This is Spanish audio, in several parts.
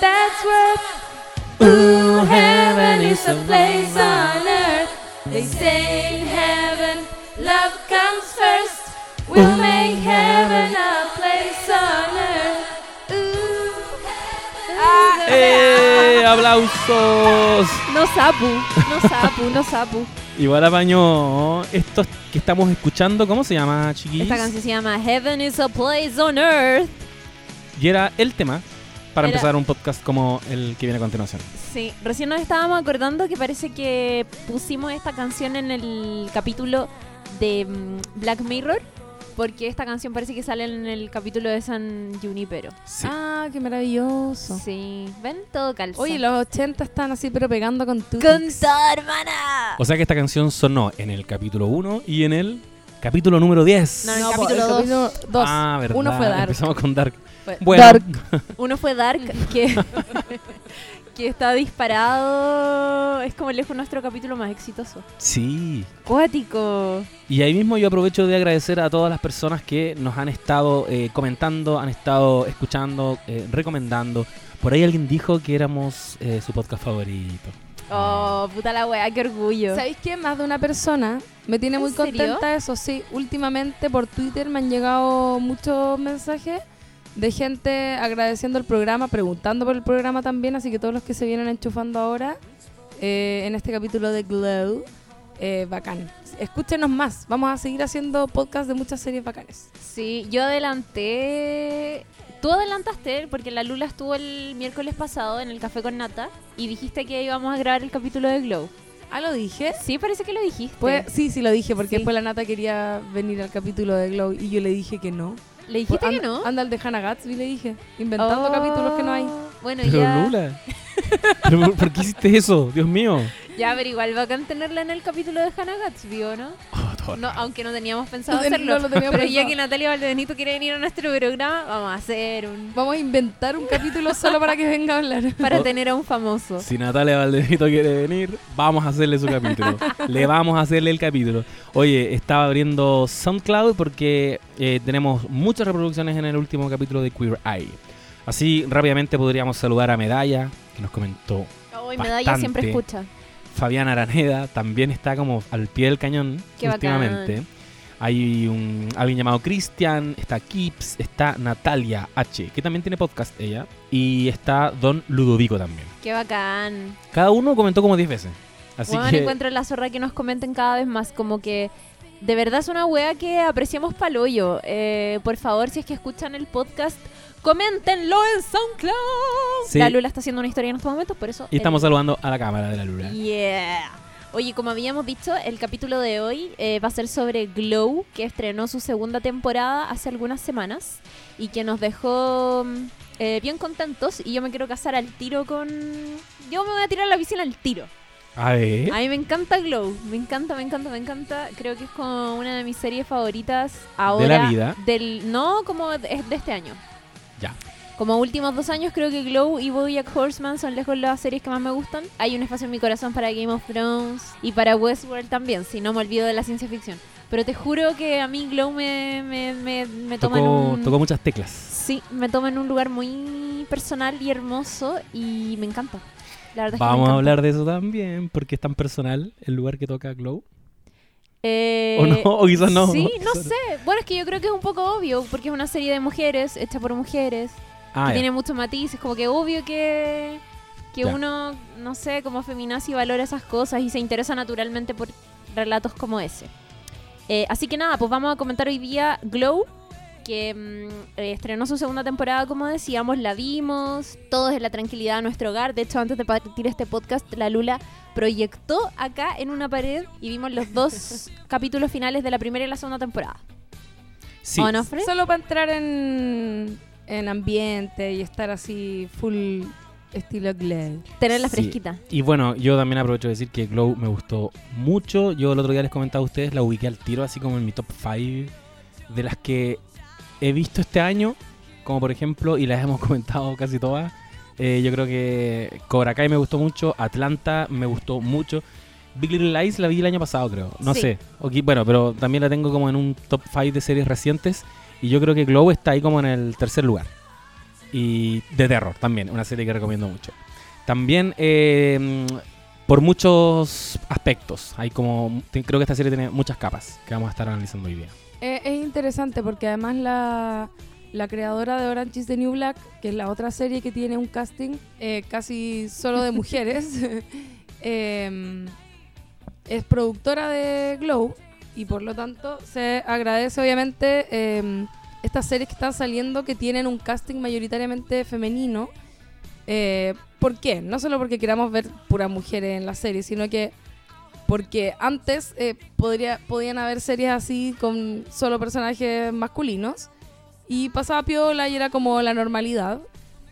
that's worth. Ooh, heaven is a place on earth. They say in heaven, love comes first. We'll make heaven a place on earth. Ooh, heaven is a ¡Eh! ¡Aplausos! No sapu, no sapu, no sapu. Igual apañó estos que estamos escuchando. ¿Cómo se llama, chiquillos? Esta canción se llama Heaven is a place on earth. Y era el tema para Era- empezar un podcast como el que viene a continuación. Sí, recién nos estábamos acordando que parece que pusimos esta canción en el capítulo de mm, Black Mirror, porque esta canción parece que sale en el capítulo de San Junipero. Sí. Ah, qué maravilloso. Sí, ven todo calza. Oye, los 80 están así, pero pegando con tu. con todo, hermana. O sea que esta canción sonó en el capítulo 1 y en el capítulo número 10. No, en el No, capítulo el dos. capítulo dos. Ah, verdad. Uno fue Dark. Empezamos con Dark. Fue Bueno, Dark. Uno fue Dark, que, que está disparado. Es como lejos nuestro capítulo más exitoso. Sí. Cuático. Y ahí mismo yo aprovecho de agradecer a todas las personas que nos han estado eh, comentando, han estado escuchando, eh, recomendando. Por ahí alguien dijo que éramos eh, su podcast favorito. Oh, puta la wea, qué orgullo. ¿Sabéis qué? Más de una persona me tiene ¿En muy serio? contenta eso. Sí, últimamente por Twitter me han llegado muchos mensajes de gente agradeciendo el programa, preguntando por el programa también. Así que todos los que se vienen enchufando ahora eh, en este capítulo de Glow, eh, bacán. Escúchenos más. Vamos a seguir haciendo podcast de muchas series bacanes. Sí, yo adelanté. Tú adelantaste porque la Lula estuvo el miércoles pasado en el café con Nata y dijiste que íbamos a grabar el capítulo de Glow. Ah, lo dije. Sí, parece que lo dijiste. Pues, sí, sí lo dije, porque Sí. después la Nata quería venir al capítulo de Glow y yo le dije que no. ¿Le dijiste Pues, que anda- no? Anda el de Hannah Gatsby, le dije. Inventando Oh, capítulos que no hay. Bueno, Pero ya. Lula. ¿Pero por qué hiciste eso? Dios mío. Ya, pero igual bacán tenerla en el capítulo de Hannah Gatsby, ¿o no? Oh, No, aunque no teníamos pensado No hacerlo. no lo teníamos pero ya pensado. que Natalia Valdebenito quiere venir a nuestro programa, vamos a hacer un. Vamos a inventar un capítulo solo para que venga a hablar. para Oh. tener a un famoso. Si Natalia Valdebenito quiere venir, vamos a hacerle su capítulo. Le vamos a hacerle el capítulo. Oye, estaba abriendo SoundCloud porque eh, tenemos muchas reproducciones en el último capítulo de Queer Eye. Así rápidamente podríamos saludar a Medalla, que nos comentó. Hoy Medalla siempre escucha. Fabián Araneda también está como al pie del cañón Qué últimamente. bacán. Hay un, alguien llamado Cristian, está Kips, está Natalia H, que también tiene podcast ella, y está Don Ludovico también. Qué bacán. Cada uno comentó como 10 veces. Así Bueno, que encuentro la zorra que nos comenten cada vez más. Como que de verdad es una wea que apreciamos paloyo. Eh, por favor, si es que escuchan el podcast, coméntenlo en SoundCloud. Sí. La Lula está haciendo una historia en estos momentos, por eso. y estamos saludando a la cámara de la luna. Yeah. Oye, como habíamos dicho, el capítulo de hoy eh, va a ser sobre Glow, que estrenó su segunda temporada hace algunas semanas y que nos dejó mm, eh, bien contentos. Y yo me quiero casar al tiro con. Yo me voy a tirar a la piscina al tiro. A ver. A mí me encanta Glow, me encanta, me encanta, me encanta. Creo que es como una de mis series favoritas ahora. la vida? Del, no, como de, es de este año. Ya. Como últimos dos años creo que Glow y BoJack Horseman son lejos las series que más me gustan. Hay un espacio en mi corazón para Game of Thrones y para Westworld también, si no me olvido de la ciencia ficción. Pero te juro que a mí Glow me, me, me, me toma en un... tocó muchas teclas. Sí, me toma en un lugar muy personal y hermoso y me encanta. La verdad es que me Vamos a hablar de eso también, porque es tan personal el lugar que toca Glow. Eh, ¿O no? ¿O quizás no? Sí, no sé. Bueno, es que yo creo que es un poco obvio, porque es una serie de mujeres, hecha por mujeres, Ah, que tiene muchos matices, como que obvio que, que uno, no sé, como feminazi valora esas cosas y se interesa naturalmente por relatos como ese. Eh, así que nada, pues vamos a comentar hoy día Glow, que mm, estrenó su segunda temporada, como decíamos, la vimos, todos en la tranquilidad de nuestro hogar. De hecho, antes de partir este podcast, la Lula proyectó acá en una pared y vimos los dos capítulos finales de la primera y la segunda temporada. Sí. ¿O no, Fred? Solo para entrar en, en ambiente y estar así full estilo Glade. Tenerla Sí. fresquita. Y bueno, yo también aprovecho de decir que Glow me gustó mucho. Yo el otro día les comentaba a ustedes, la ubiqué al tiro, así como en mi top 5 de las que he visto este año. Como por ejemplo, y las hemos comentado casi todas. eh, yo creo que Cobra Kai me gustó mucho, Atlanta me gustó mucho. Big Little Lies la vi el año pasado, creo. No Sí. sé. Bueno, pero también la tengo como en un top 5 de series recientes. Y yo creo que Glow está ahí como en el tercer lugar. y de terror también, una serie que recomiendo mucho. También eh, por muchos aspectos, hay como creo que esta serie tiene muchas capas que vamos a estar analizando hoy día. Eh, es interesante porque además la, la creadora de Orange is the New Black, que es la otra serie que tiene un casting eh, casi solo de mujeres, em, es productora de Glow y por lo tanto se agradece obviamente em, estas series que están saliendo que tienen un casting mayoritariamente femenino. Eh, ¿Por qué? No solo porque queramos ver puras mujeres en la serie, sino que porque antes eh, podría, podían haber series así con solo personajes masculinos y pasaba piola y era como la normalidad.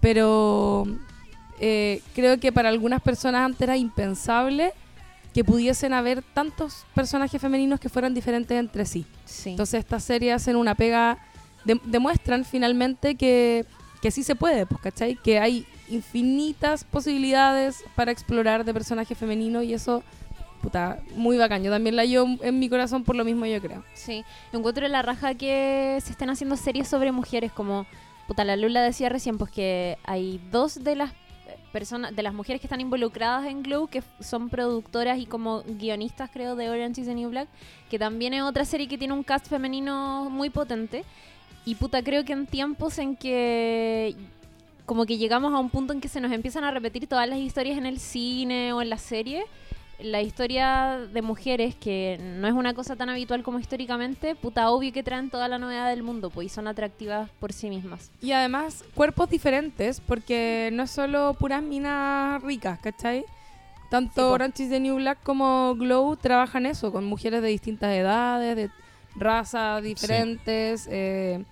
Pero eh, creo que para algunas personas antes era impensable que pudiesen haber tantos personajes femeninos que fueran diferentes entre sí. Sí. Entonces estas series hacen una pega, de- demuestran finalmente que, que sí se puede, pues, ¿cachai? Que hay infinitas posibilidades para explorar de personajes femeninos y eso, puta, muy bacán. Yo también la llevo en mi corazón por lo mismo, yo creo. Sí, encuentro la raja que se estén haciendo series sobre mujeres, como puta la Lula decía recién, pues que hay dos de las personas, de las mujeres que están involucradas en Glow, que son productoras y como guionistas, creo, de Orange is the New Black, que también es otra serie que tiene un cast femenino muy potente. Y puta, creo que en tiempos en que como que llegamos a un punto en que se nos empiezan a repetir todas las historias en el cine o en la serie, la historia de mujeres, que no es una cosa tan habitual como históricamente, puta obvio que traen toda la novedad del mundo, pues y son atractivas por sí mismas. Y además, cuerpos diferentes, porque no es solo puras minas ricas, ¿cachai? Tanto Sí. Orange is the New Black como Glow trabajan eso, con mujeres de distintas edades, de razas diferentes, eh,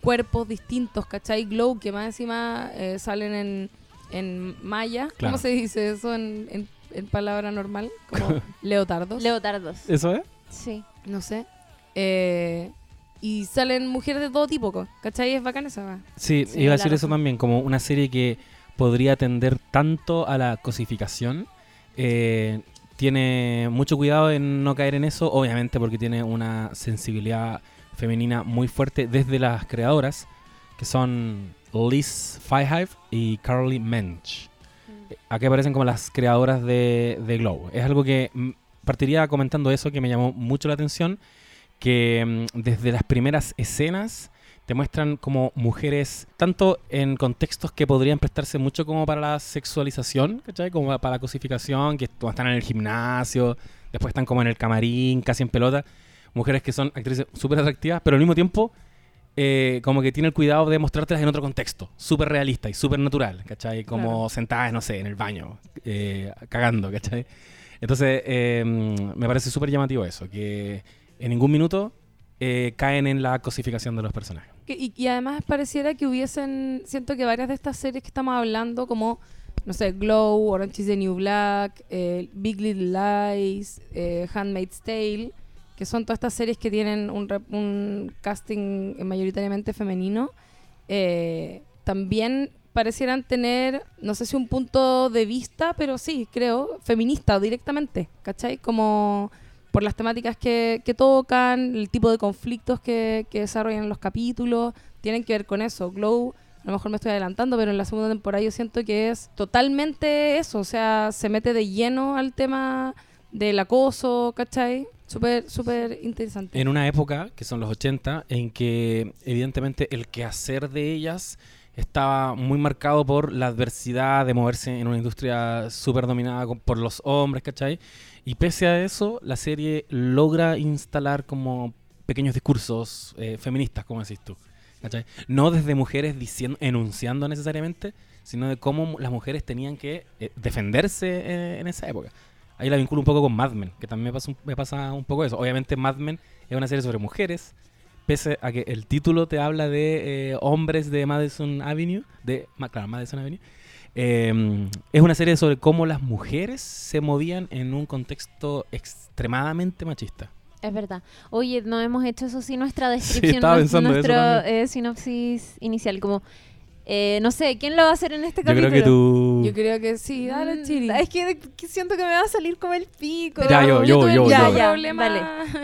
cuerpos distintos, ¿cachai? Glow, que más encima eh, salen en, en maya. Claro. ¿Cómo se dice eso en, en- en palabra normal? Como leotardos. Leotardos. ¿Eso es? Sí. no sé. Eh, y salen mujeres de todo tipo, ¿cachai? Es bacán esa. va. Sí, Sí, iba a decir eso también, como una serie que podría tender tanto a la cosificación. eh, tiene mucho cuidado en no caer en eso, obviamente porque tiene una sensibilidad femenina muy fuerte desde las creadoras, que son Liz Fihive y Carly Mensch. Aquí aparecen como las creadoras de, de Glow. Es algo que mm, partiría comentando eso que me llamó mucho la atención, que mm, desde las primeras escenas te muestran como mujeres, tanto en contextos que podrían prestarse mucho como para la sexualización, ¿cachai? Como para la cosificación, que est- están en el gimnasio, después están como en el camarín, casi en pelota. Mujeres que son actrices súper atractivas, pero al mismo tiempo eh, como que tiene el cuidado de mostrártelas en otro contexto, súper realista y súper natural, ¿cachai? Como Claro. sentadas, no sé, en el baño, eh, cagando, ¿cachai? Entonces, eh, me parece súper llamativo eso, que en ningún minuto eh, caen en la cosificación de los personajes. Y, y además pareciera que hubiesen, siento que varias de estas series que estamos hablando, como, no sé, Glow, Orange is the New Black, eh, Big Little Lies, eh, Handmaid's Tale, que son todas estas series que tienen un, casting mayoritariamente femenino, eh, también parecieran tener, no sé si un punto de vista, pero sí, creo, feminista directamente, ¿cachai? Como por las temáticas que, que tocan, el tipo de conflictos que, que desarrollan los capítulos, tienen que ver con eso. Glow, a lo mejor me estoy adelantando, pero en la segunda temporada yo siento que es totalmente eso, o sea, se mete de lleno al tema del acoso, ¿cachai? Súper, súper interesante. En una época, que son los 80, en que evidentemente el quehacer de ellas estaba muy marcado por la adversidad de moverse en una industria súper dominada por los hombres, ¿cachai? Y pese a eso, la serie logra instalar como pequeños discursos eh, feministas, como decís tú. ¿cachai? No desde mujeres diciendo, enunciando necesariamente, sino de cómo las mujeres tenían que eh, defenderse eh, en esa época. Ahí la vinculo un poco con Mad Men, que también me pasa un, me pasa un poco eso. Obviamente Mad Men es una serie sobre mujeres, pese a que el título te habla de eh, hombres de Madison Avenue, de, claro, Madison Avenue. Eh, es una serie sobre cómo las mujeres se movían en un contexto extremadamente machista. Es verdad. Oye, no hemos hecho eso sí nuestra descripción, eso nuestro eh, sinopsis inicial. Como, eh, no sé, ¿quién lo va a hacer en este Yo capítulo? creo que tú... Yo creo que sí, dale, Mm, Chiri. Es que, que siento que me va a salir como el pico. Ya, yo, yo, tuve yo, un yo. problema.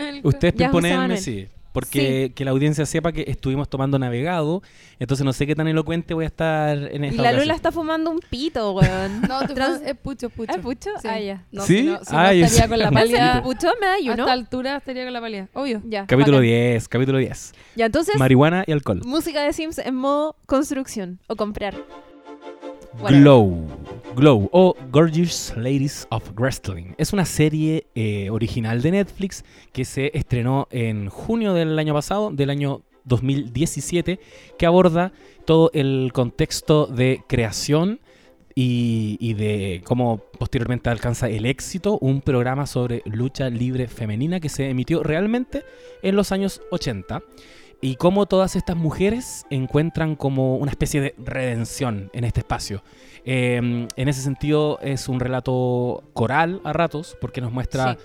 El- Ustedes Ya, José Manuel. sí. Porque que la audiencia sepa que estuvimos tomando navegado, entonces no sé qué tan elocuente voy a estar en Y esta la ocasión. Lula está fumando un pito, weón. No, tú Trans- es pucho, es pucho. ¿Es pucho? Sí. Ah, ya. No, ¿Sí? Si no, si no Ah, yo estaría con la ¿Me palía. ¿Es pucho? ¿Me da A you, esta no? altura estaría con la palía. Obvio. Ya. Capítulo bacán. 10, capítulo 10. Ya, entonces, Marihuana y alcohol. música de Sims en modo construcción o comprar. Glow. Glow o Gorgeous Ladies of Wrestling. Es una serie eh, original de Netflix que se estrenó en junio del año pasado, del año 2017, que aborda todo el contexto de creación y, y de cómo posteriormente alcanza el éxito un programa sobre lucha libre femenina que se emitió realmente en los años 80 y cómo todas estas mujeres encuentran como una especie de redención en este espacio. Eh, en ese sentido es un relato coral a ratos porque nos muestra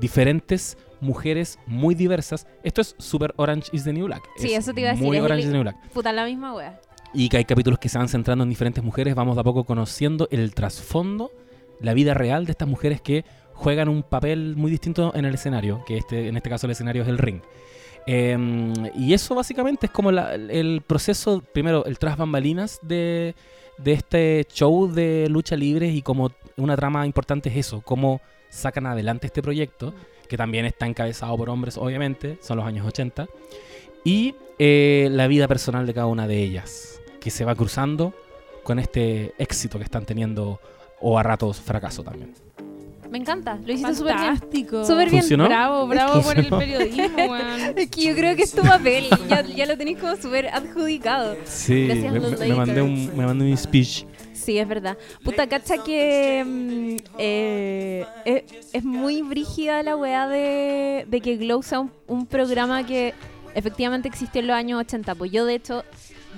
diferentes mujeres muy diversas. Esto es Super Orange is the New Black. Sí, Es eso te iba a decir, Muy es Orange is the New Black. Puta, la misma wea. Y que hay capítulos que se van centrando en diferentes mujeres. Vamos de a poco conociendo el trasfondo, la vida real de estas mujeres que juegan un papel muy distinto en el escenario, que este, en este caso el escenario es el ring. Eh, y eso básicamente es como la- el proceso, primero el tras bambalinas de, de este show de lucha libre y como una trama importante es eso, cómo sacan adelante este proyecto, que también está encabezado por hombres obviamente, son los años 80, y eh, la vida personal de cada una de ellas, que se va cruzando con este éxito que están teniendo o a ratos fracaso también. Me encanta, lo hiciste súper bien. Fantástico. Súper bien. ¿Funcionó? Bravo, bravo por el periodismo, weón. Es que yo creo que es tu papel, ya, ya lo tenéis como súper adjudicado. Sí, Gracias, me, me- mandé un, me mandé un speech. Sí, es verdad. Puta, cacha que mm, eh, es, es muy brígida la weá de, de que Glow sea un, un programa que efectivamente existió en los años 80. Pues yo, de hecho,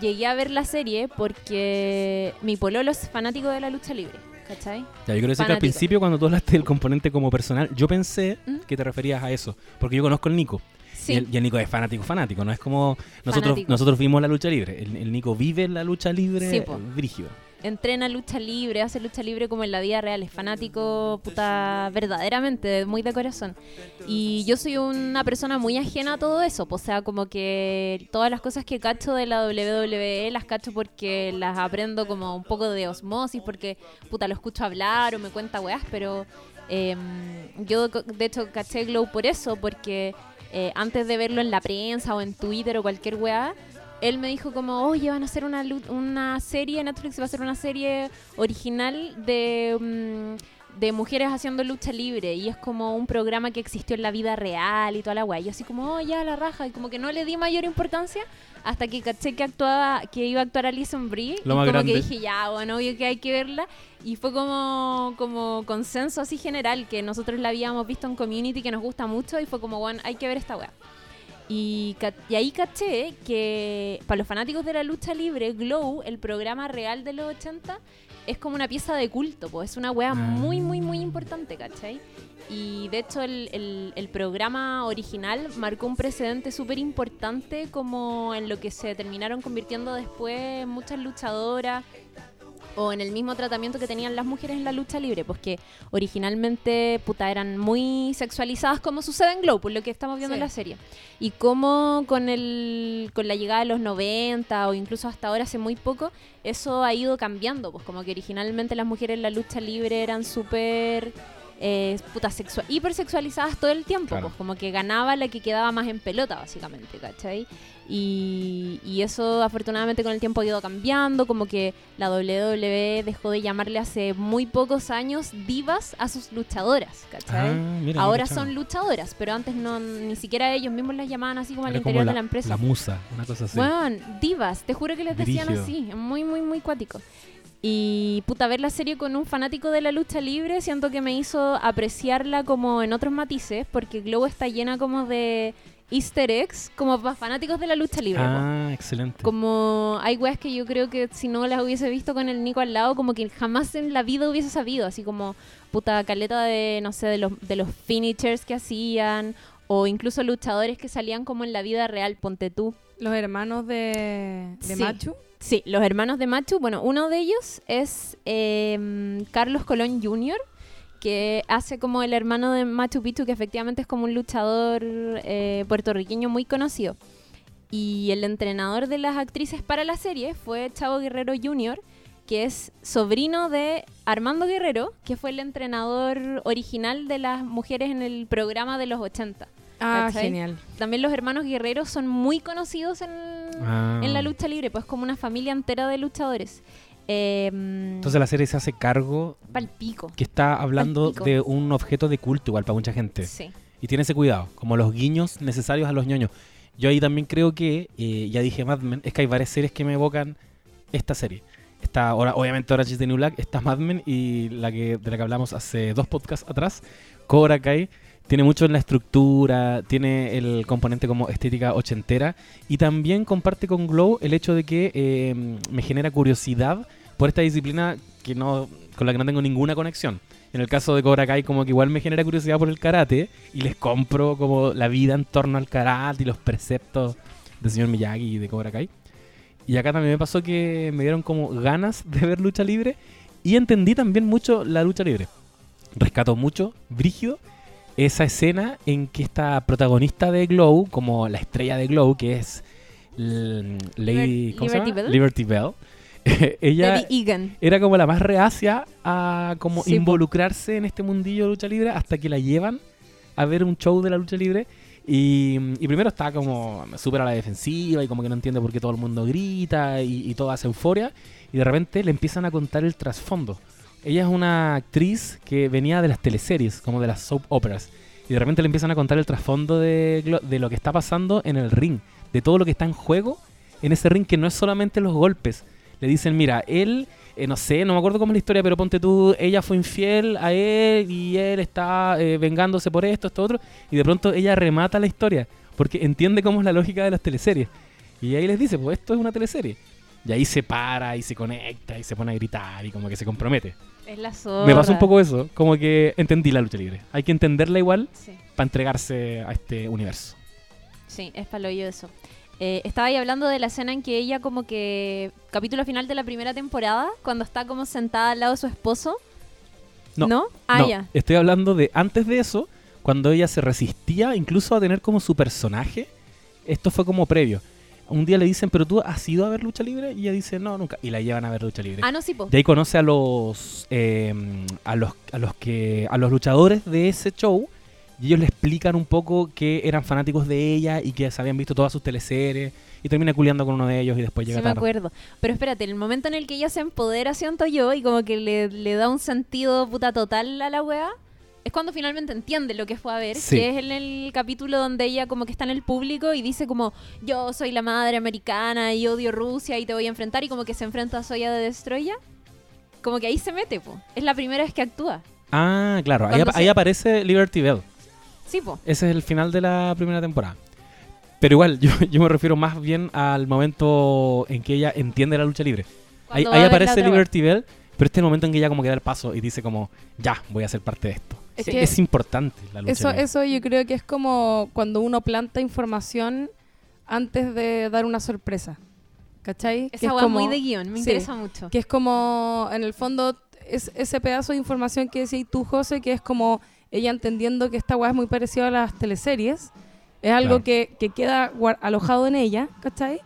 llegué a ver la serie porque mi pololo es fanático de la lucha libre, ¿cachai? Ya, yo quiero decir que al principio cuando tú hablaste del componente como personal, yo pensé ¿Mm? que te referías a eso, porque yo conozco al Nico. Sí. Y, el, y el Nico es fanático, fanático, no es como nosotros Fanático. nosotros vimos la lucha libre. El, el Nico vive la lucha libre Sí, brígido. Entrena lucha libre, hace lucha libre como en la vida real, es fanático, puta, verdaderamente, muy de corazón. Y yo soy una persona muy ajena a todo eso, pues, o sea, como que todas las cosas que cacho de la WWE las cacho porque las aprendo como un poco de osmosis, porque, puta, lo escucho hablar o me cuenta weas, pero eh, yo, de hecho, caché Glow por eso, porque eh, antes de verlo en la prensa o en Twitter o cualquier weá, él me dijo como, oye, van a hacer una, una serie, Netflix va a hacer una serie original de, mm, de mujeres haciendo lucha libre y es como un programa que existió en la vida real y toda la guay. Y así como, oh, ya, la raja, y como que no le di mayor importancia hasta que caché que actuaba, que iba a actuar Alison Brie Lo y más como grande. que dije, ya, bueno, obvio que hay que verla y fue como, como consenso así general que nosotros la habíamos visto en Community que nos gusta mucho y fue como, bueno, hay que ver esta weá. Y, y ahí caché que para los fanáticos de la lucha libre, Glow, el programa real de los 80, es como una pieza de culto, pues es una wea muy, muy, muy importante, ¿cachai? Y de hecho el, el- el programa original marcó un precedente súper importante como en lo que se terminaron convirtiendo después muchas luchadoras o en el mismo tratamiento que tenían las mujeres en la lucha libre, pues que originalmente puta eran muy sexualizadas como sucede en Glow, por lo que estamos viendo Sí. en la serie. Y cómo con el con la llegada de los 90 o incluso hasta ahora hace muy poco, eso ha ido cambiando, pues como que originalmente las mujeres en la lucha libre eran súper eh, puta sexua- hipersexualizadas todo el tiempo, Claro. pues como que ganaba la que quedaba más en pelota básicamente, ¿cachai? Y, y eso afortunadamente con el tiempo ha ido cambiando, como que la WWE dejó de llamarle hace muy pocos años divas a sus luchadoras, ¿cachai? Ah, mira, Ahora son luchadoras, pero antes no ni siquiera ellos mismos las llamaban así como al Era interior como de la empresa. La musa, una cosa así. Bueno, divas, te juro que les decían así, muy, muy, muy cuático. Y puta, ver la serie con un fanático de la lucha libre, siento que me hizo apreciarla como en otros matices, porque Globo está llena como de easter eggs, como para fanáticos de la lucha libre. po. Ah, excelente. Como hay weas que yo creo que si no las hubiese visto con el Nico al lado, como que jamás en la vida hubiese sabido. Así como puta caleta de, no sé, de los, de los finishers que hacían. O incluso luchadores que salían como en la vida real, ponte tú. Los hermanos de, de Sí. Machu. Sí, los hermanos de Machu. Bueno, uno de ellos es eh, Carlos Colón Jr., que hace como el hermano de Machu Picchu, que efectivamente es como un luchador eh, puertorriqueño muy conocido. Y el entrenador de las actrices para la serie fue Chavo Guerrero Jr., que es sobrino de Armando Guerrero, que fue el entrenador original de las mujeres en el programa de los 80. Ah, ¿Cachai? genial. También los hermanos Guerreros son muy conocidos en, Ah. en la lucha libre, pues como una familia entera de luchadores. Eh, Entonces la serie se hace cargo palpico. que está hablando Palpico. de un objeto de culto igual para mucha gente. Sí. Y tiene ese cuidado, como los guiños necesarios a los ñoños. Yo ahí también creo que, eh, ya dije Mad Men, es que hay varias series que me evocan esta serie. Está ahora, obviamente Orange is the New Black, está Mad Men y la que, de la que hablamos hace dos podcasts atrás, Cobra Kai. Tiene mucho en la estructura, tiene el componente como estética ochentera y también comparte con Glow el hecho de que eh, me genera curiosidad por esta disciplina que no, con la que no tengo ninguna conexión. En el caso de Cobra Kai, como que igual me genera curiosidad por el karate y les compro como la vida en torno al karate y los preceptos del señor Miyagi y de Cobra Kai. Y acá también me pasó que me dieron como ganas de ver lucha libre y entendí también mucho la lucha libre. Rescato mucho, brígido, esa escena en que esta protagonista de Glow, como la estrella de Glow, que es Lady. Liberty Bell. Liberty Bell, ella era como la más reacia a como Sí, involucrarse en este mundillo de lucha libre hasta que la llevan a ver un show de la lucha libre y, y primero está como súper a la defensiva y como que no entiende por qué todo el mundo grita y, y toda esa euforia y de repente le empiezan a contar el trasfondo. Ella es una actriz que venía de las teleseries, como de las soap operas y de repente le empiezan a contar el trasfondo de, lo que está pasando en el ring, de todo lo que está en juego en ese ring que no es solamente los golpes, le dicen, mira, él, eh, no sé, no me acuerdo cómo es la historia, pero ponte tú, ella fue infiel a él y él está eh, vengándose por esto, esto, otro, y de pronto ella remata la historia, porque entiende cómo es la lógica de las teleseries. Y ahí les dice, pues esto es una teleserie. Y ahí se para y se conecta y se pone a gritar y como que se compromete. Es la zorra. Me pasó un poco eso, como que entendí la lucha libre. Hay que entenderla igual Sí, para entregarse a este universo. sí es paloyo eso. Eh, estaba ahí hablando de la escena en que ella como que... Capítulo final de la primera temporada, cuando está como sentada al lado de su esposo. No. Ah, No, ya. Estoy hablando de antes de eso, cuando ella se resistía incluso a tener como su personaje. Esto fue como previo. Un día le dicen, pero tú has ido a ver lucha libre? Y ella dice, no, nunca. Y la llevan a ver lucha libre. Ah, no, sí, po. Y ahí conoce a los, eh, a los a los que a los luchadores de ese show y ellos le explican un poco que eran fanáticos de ella y que se habían visto todas sus teleseries y termina culiando con uno de ellos y después Sí llega me tarde. acuerdo. Pero espérate, el momento en el que ella se empodera, siento yo, y como que le, le da un sentido puta total a la wea, es cuando finalmente entiende lo que fue a ver, Sí. que es en el capítulo donde ella como que está en el público y dice como, yo soy la madre americana y odio Rusia y te voy a enfrentar, y como que se enfrenta a Soya de Destroya. Como que ahí se mete, po. Es la primera vez que actúa. Ah, claro, ahí, aparece Liberty Bell. Sí, po. Ese es el final de la primera temporada. Pero igual, yo, yo me refiero más bien al momento en que ella entiende la lucha libre. Ahí, aparece. Liberty Bell, pero este es el momento en que ella como que da el paso y dice como, ya, voy a ser parte de esto. Es Sí, que es importante la lucha Eso, libre. eso yo creo que es como cuando uno planta información antes de dar una sorpresa. ¿Cachai? Que Esa es wea como- muy de guion, me sí. interesa mucho. Que es como, en el fondo, es ese pedazo de información que decías tú, José, que es como ella entendiendo que esta weá es muy parecida a las teleseries. Es algo Claro. que, que queda alojado en ella, ¿cachai?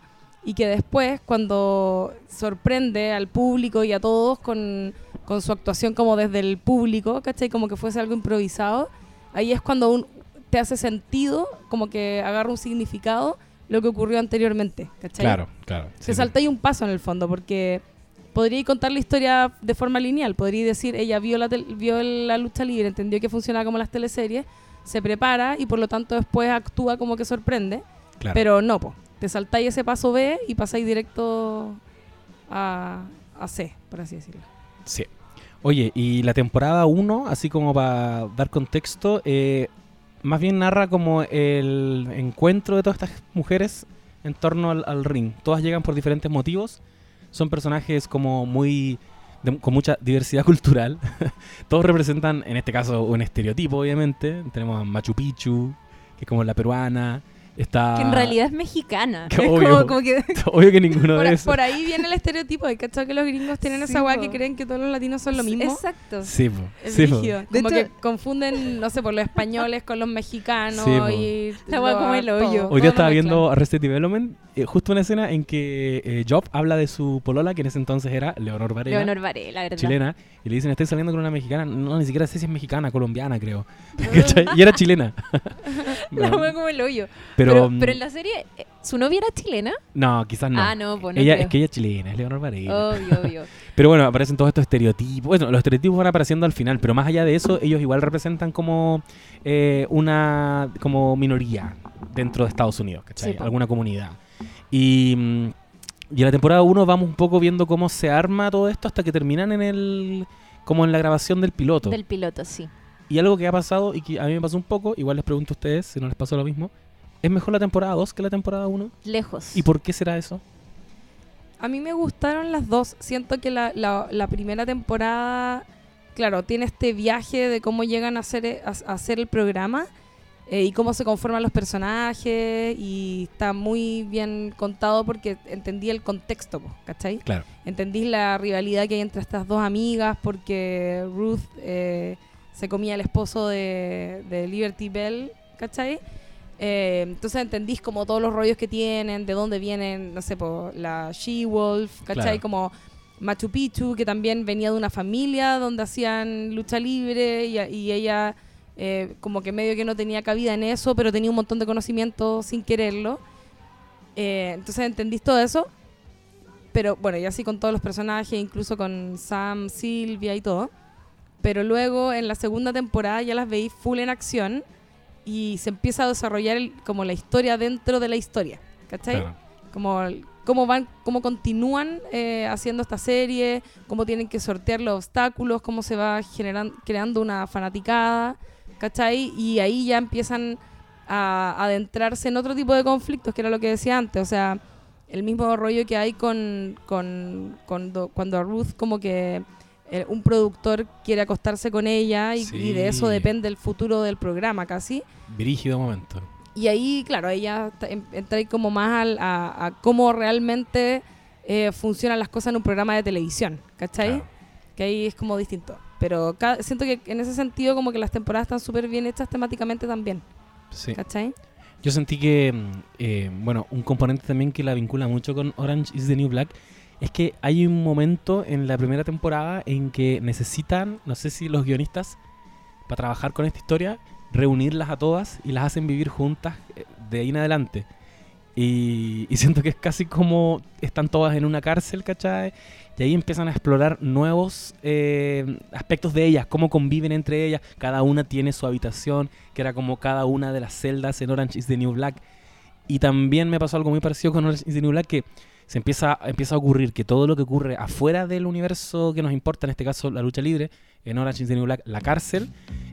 Y que después, cuando sorprende al público y a todos con, con su actuación como desde el público, ¿cachai? Como que fuese algo improvisado, ahí es cuando un, te hace sentido, como que agarra un significado lo que ocurrió anteriormente, ¿cachai? Claro, claro. Se sí, salta ahí un paso en el fondo, porque podría contar la historia de forma lineal. Podría decir, ella vio la, vio la lucha libre, entendió que funcionaba como las teleseries, se prepara y por lo tanto después actúa como que sorprende. claro. Pero no, po. Te saltáis ese paso B y pasáis directo a, a C, por así decirlo. Sí. Oye, y la temporada 1, así como para dar contexto, eh, más bien narra como el encuentro de todas estas mujeres en torno al, al ring. Todas llegan por diferentes motivos. Son personajes como muy... de- con mucha diversidad cultural. Todos representan, en este caso, un estereotipo, obviamente. Tenemos a Machu Picchu, que es como la peruana. Está... Que en realidad es mexicana. Que Es obvio. como, como que Obvio que ninguno de esos. por ahí viene el estereotipo de ¿cachai? que los gringos tienen Sí, esa weá que creen que todos los latinos son lo mismo. Exacto. Sí, po. Es sí, po. De Como hecho- que confunden, no sé, por los españoles con los mexicanos Sí, y La weá como el hoyo. todo, Hoy día estaba viendo. Arrested Development, eh, justo una escena en que eh, Job habla de su polola, que en ese entonces era Leonor Varela, Leonor Varela, la verdad. chilena, y le dicen, estoy saliendo con una mexicana, no, ni siquiera sé si es mexicana, colombiana, creo. Y era chilena. La wea como el hoyo. pero, Pero, pero en la serie, eh, ¿su novia era chilena? no, quizás no. Ah, no, pues no ella, creo. es que ella es chilena, es Leonor Varela. Obvio, obvio. Pero bueno, aparecen todos estos estereotipos. Bueno, los estereotipos van apareciendo al final, pero más allá de eso, ellos igual representan como eh, una como minoría dentro de Estados Unidos, ¿cachai? Sí. Alguna comunidad. Y, mm, y en la temporada 1 vamos un poco viendo cómo se arma todo esto hasta que terminan en el como en la grabación del piloto. Del piloto, sí. Y algo que ha pasado y que a mí me pasó un poco, igual les pregunto a ustedes si no les pasó lo mismo, ¿es mejor la temporada 2 que la temporada 1? Lejos. ¿Y por qué será eso? A mí me gustaron las dos. Siento que la, la- la primera temporada, claro, tiene este viaje de cómo llegan a hacer, a, a hacer el programa eh, y cómo se conforman los personajes y está muy bien contado porque entendí el contexto, ¿cachai? Claro. Entendí la rivalidad que hay entre estas dos amigas porque Ruth eh, se comía el esposo de, de Liberty Bell, ¿cachai? Eh, entonces entendís como todos los rollos que tienen, de dónde vienen, no sé, po, la She-Wolf, ¿cachai? Claro. Como Machu Picchu, que también venía de una familia donde hacían lucha libre y, y ella eh, como que medio que no tenía cabida en eso, pero tenía un montón de conocimiento sin quererlo. Eh, entonces entendís todo eso. Pero bueno, y así con todos los personajes, incluso con Sam, Silvia y todo. Pero luego en la segunda temporada ya las veis full en acción y se empieza a desarrollar el- como la historia dentro de la historia. ¿Cachai? Claro. como cómo van, cómo continúan eh, haciendo esta serie, cómo tienen que sortear los obstáculos, cómo se va generan, creando una fanaticada, ¿cachai? Y ahí ya empiezan a adentrarse en otro tipo de conflictos, que era lo que decía antes, o sea, el mismo rollo que hay con, con, cuando, cuando Ruth como que un productor quiere acostarse con ella y, y de eso depende el futuro del programa casi. Brígido momento. Y ahí, claro, ella em- entra como más al- a, a cómo realmente eh, funcionan las cosas en un programa de televisión, ¿cachai? Claro. Que ahí es como distinto. Pero siento que en ese sentido como que las temporadas están súper bien hechas temáticamente también, Sí. ¿cachai? Yo sentí que, mm, eh, bueno, un componente también que la vincula mucho con Orange is the New Black es que hay un momento en la primera temporada en que necesitan, no sé si los guionistas, para trabajar con esta historia, reunirlas a todas y las hacen vivir juntas eh, de ahí en adelante. Y, siento que es casi como están todas en una cárcel, ¿cachai? Y ahí empiezan a explorar nuevos eh, aspectos de ellas, cómo conviven entre ellas. Cada una tiene su habitación, que era como cada una de las celdas en Orange is the New Black. Y también me pasó algo muy parecido con Orange is the New Black, que se empieza, empieza a ocurrir que todo lo que ocurre afuera del universo que nos importa, en este caso la lucha libre, en Orange is the New Black, la cárcel,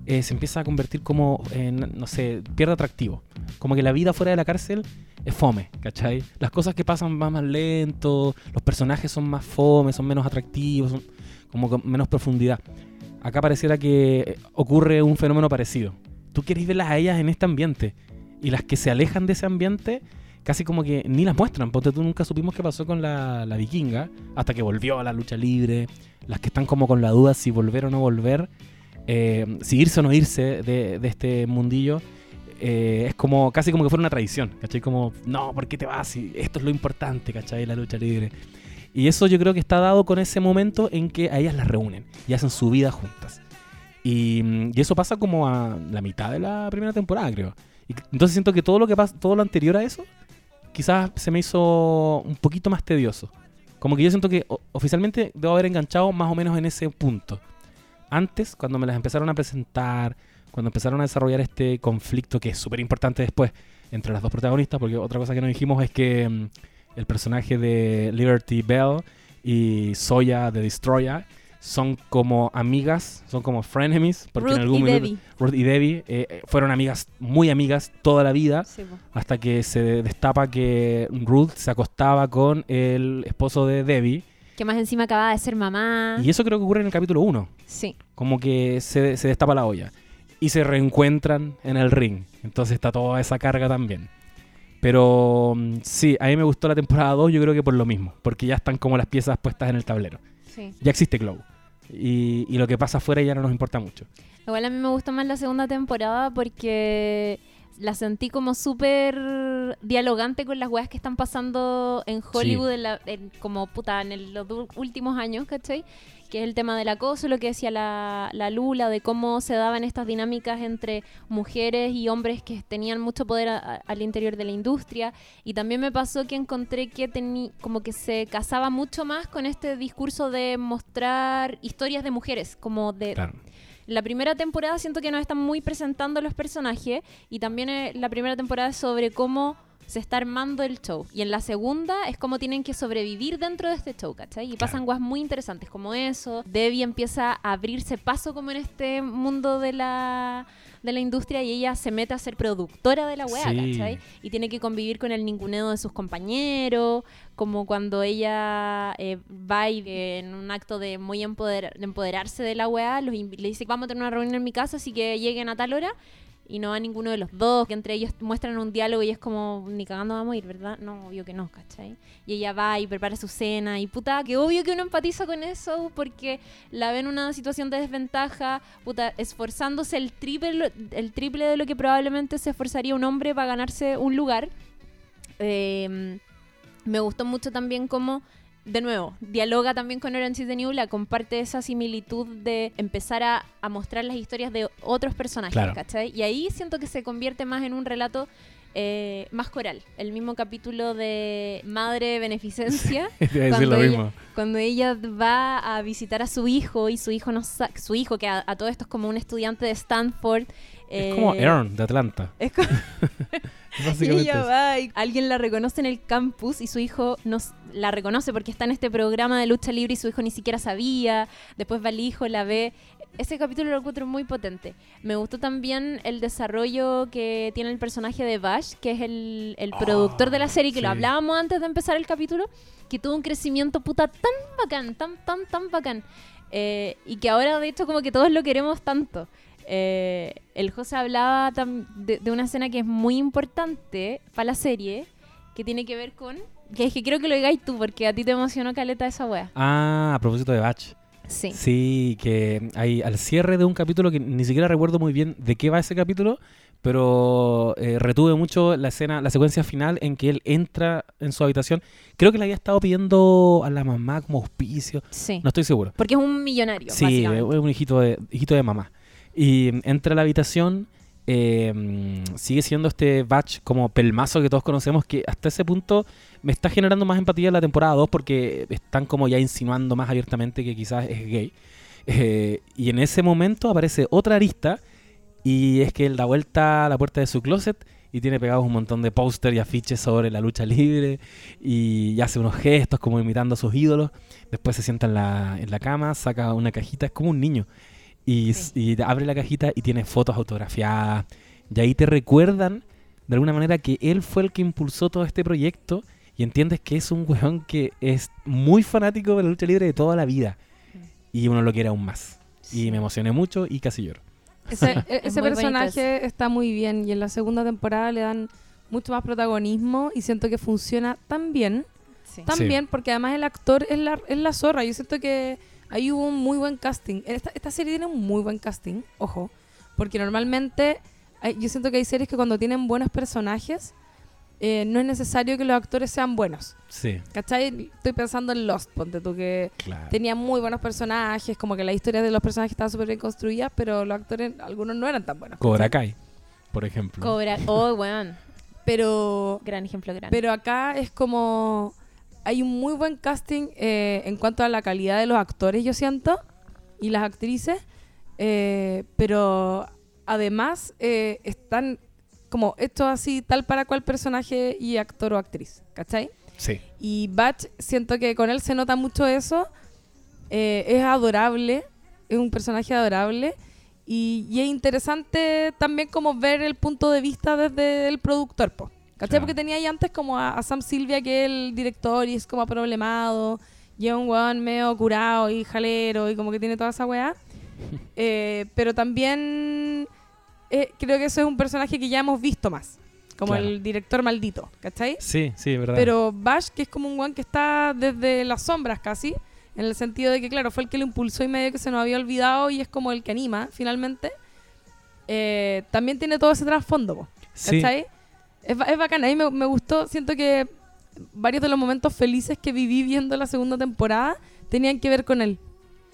eh, se empieza a convertir como, en, no sé, pierde atractivo. Como que la vida fuera de la cárcel es fome, ¿cachai? Las cosas que pasan van más lento, los personajes son más fome, son menos atractivos, como con menos profundidad. Acá pareciera que eh, ocurre un fenómeno parecido. Tú quieres verlas a ellas en este ambiente y las que se alejan de ese ambiente casi como que ni las muestran, porque tú nunca supimos qué pasó con la, la vikinga hasta que volvió a la lucha libre. Las que están como con la duda si volver o no volver, eh, si irse o no irse de, de este mundillo, eh, es como casi como que fuera una tradición, ¿cachai? Como, no, ¿por qué te vas? Esto es lo importante, ¿cachai? La lucha libre. Y eso yo creo que está dado con ese momento en que a ellas las reúnen y hacen su vida juntas. Y, y eso pasa como a la mitad de la primera temporada, creo. Entonces siento que todo lo que pasa, todo lo anterior a eso, quizás se me hizo un poquito más tedioso. Como que yo siento que oficialmente debo haber enganchado más o menos en ese punto. Antes, cuando me las empezaron a presentar, cuando empezaron a desarrollar este conflicto que es súper importante después entre las dos protagonistas, porque otra cosa que no dijimos es que mm, el personaje de Liberty Bell y Soya de Destroyer son como amigas, son como frenemies, porque Ruth en algún y minuto Debbie. Ruth y Debbie eh, eh, fueron amigas, muy amigas toda la vida, Sí, hasta que se destapa que Ruth se acostaba con el esposo de Debbie, Que más encima acababa de ser mamá. y eso creo que ocurre en el capítulo 1, Sí. como que se, se destapa la olla, y se reencuentran en el ring, entonces está toda esa carga también. Pero mm, sí, a mí me gustó la temporada 2, yo creo que por lo mismo, porque ya están como las piezas puestas en el tablero. Sí. Ya existe Glow. Y, y lo que pasa afuera ya no nos importa mucho. Igual a mí me gustó más la segunda temporada porque la sentí como súper dialogante con las weas que están pasando en Hollywood en la- en- como puta en el- los últimos años, ¿cachai? Que es el tema del acoso, lo que decía la, la Lula, de cómo se daban estas dinámicas entre mujeres y hombres que tenían mucho poder a- a- al interior de la industria. Y también me pasó que encontré que tení, como que se casaba mucho más con este discurso de mostrar historias de mujeres, como de, Claro. la primera temporada siento que nos están muy presentando los personajes y también eh, la primera temporada es sobre cómo se está armando el show. Y en la segunda es cómo tienen que sobrevivir dentro de este show, ¿cachai? Y pasan cosas muy interesantes como eso. Debbie empieza a abrirse paso como en este mundo de la, de la industria y ella se mete a ser productora de la weá, Sí. ¿cachai? Y tiene que convivir con el ninguneo de sus compañeros, como cuando ella eh, va y eh, en un acto de muy empoder- de empoderarse de la weá, los le dice vamos a tener una reunión en mi casa, así que lleguen a tal hora. Y no va ninguno de los dos, que entre ellos muestran un diálogo y es como, ni cagando vamos a ir, ¿verdad? No, obvio que no, ¿cachai? Y ella va y prepara su cena y puta, que obvio que uno empatiza con eso porque la ve en una situación de desventaja, puta, esforzándose el triple, el triple de lo que probablemente se esforzaría un hombre para ganarse un lugar. Eh, me gustó mucho también cómo, de nuevo, dialoga también con Orange is the New Black, comparte esa similitud de empezar a, a mostrar las historias de otros personajes, Claro. ¿cachai? Y ahí siento que se convierte más en un relato eh, más coral. El mismo capítulo de Madre Beneficencia, Cuando lo ella- mismo. cuando ella va a visitar a su hijo y su hijo no su hijo que a, a todo esto es como un estudiante de Stanford. Es como eh, Aaron de Atlanta. es como- y Básicamente. ella eso. va y alguien la reconoce en el campus y su hijo nos la reconoce porque está en este programa de lucha libre y su hijo ni siquiera sabía. Después va el hijo, la ve. Ese capítulo lo encuentro muy potente. Me gustó también el desarrollo que tiene el personaje de Bash, que es el, el productor de la serie, que lo hablábamos antes de empezar el capítulo, que tuvo un crecimiento puta tan bacán, tan, tan, tan bacán. Eh, y que ahora, de hecho, como que todos lo queremos tanto. Eh, el José hablaba de, de una escena que es muy importante para la serie, que tiene que ver con... Que es que creo que lo digáis tú, porque a ti te emocionó caleta esa wea. Ah, a propósito de Batch. Sí. Sí, que hay al cierre de un capítulo que ni siquiera recuerdo muy bien de qué va ese capítulo, pero eh, retuve mucho la escena, la secuencia final en que él entra en su habitación. Creo que le había estado pidiendo a la mamá como auspicio, Sí. no estoy seguro. Porque es un millonario, Sí, es un hijito de, hijito de mamá. Y entra a la habitación, eh, sigue siendo este batch como pelmazo que todos conocemos, que hasta ese punto me está generando más empatía en la temporada 2 porque están como ya insinuando más abiertamente que quizás es gay. Eh, y en ese momento aparece otra arista y es que él da vuelta a la puerta de su closet y tiene pegados un montón de póster y afiches sobre la lucha libre y hace unos gestos como imitando a sus ídolos. Después se sienta en la, en la cama, saca una cajita, es como un niño. Y, Sí. y abre la cajita y tiene fotos autografiadas. Y ahí te recuerdan, de alguna manera, que él fue el que impulsó todo este proyecto. Y entiendes que es un weón que es muy fanático de la lucha libre de toda la vida. Y uno lo quiere aún más. Y me emocioné mucho y casi lloro. Ese, e- Es ese personaje está muy bien y en la segunda temporada le dan mucho más protagonismo y siento que funciona tan bien, Sí. tan Sí. bien porque además el actor es la, es la zorra. Yo siento que ahí hubo un muy buen casting. Esta, esta serie tiene un muy buen casting, ojo, porque normalmente hay- yo siento que hay series que cuando tienen buenos personajes eh, no es necesario que los actores sean buenos. Sí, ¿Cachai? Estoy pensando en Lost, ponte tú que claro. tenía muy buenos personajes, como que la historia de los personajes estaba súper bien construida, pero los actores, algunos no eran tan buenos. Cobra. Kai, por ejemplo. Cobra. Oh, weón. Pero, Gran ejemplo, gran. pero acá es como... Hay un muy buen casting eh, en cuanto a la calidad de los actores, yo siento, y las actrices, eh, pero además eh, están como hechos así, tal para cual personaje y actor o actriz, ¿cachai? Sí. Y Batch, siento que con él se nota mucho eso. Eh, es adorable, es un personaje adorable. Y, y es interesante también como ver el punto de vista desde el productor, po. ¿Cachai? Porque tenía ahí antes como a, a Sam Silvia, que es el director y es como problemado. Y es un weón medio curado y jalero y como que tiene toda esa weá. Eh, pero también eh, creo que eso es un personaje que ya hemos visto más. como Claro. el director maldito, ¿cachai? Sí, sí, verdad. Pero Bash, que es como un guan que está desde las sombras casi, en el sentido de que, claro, fue el que lo impulsó y medio que se nos había olvidado y es como el que anima, finalmente. eh, también tiene todo ese trasfondo, po, sí, ¿cachai? Es, es bacán, a mí me, me gustó, siento que varios de los momentos felices que viví viendo la segunda temporada tenían que ver con él,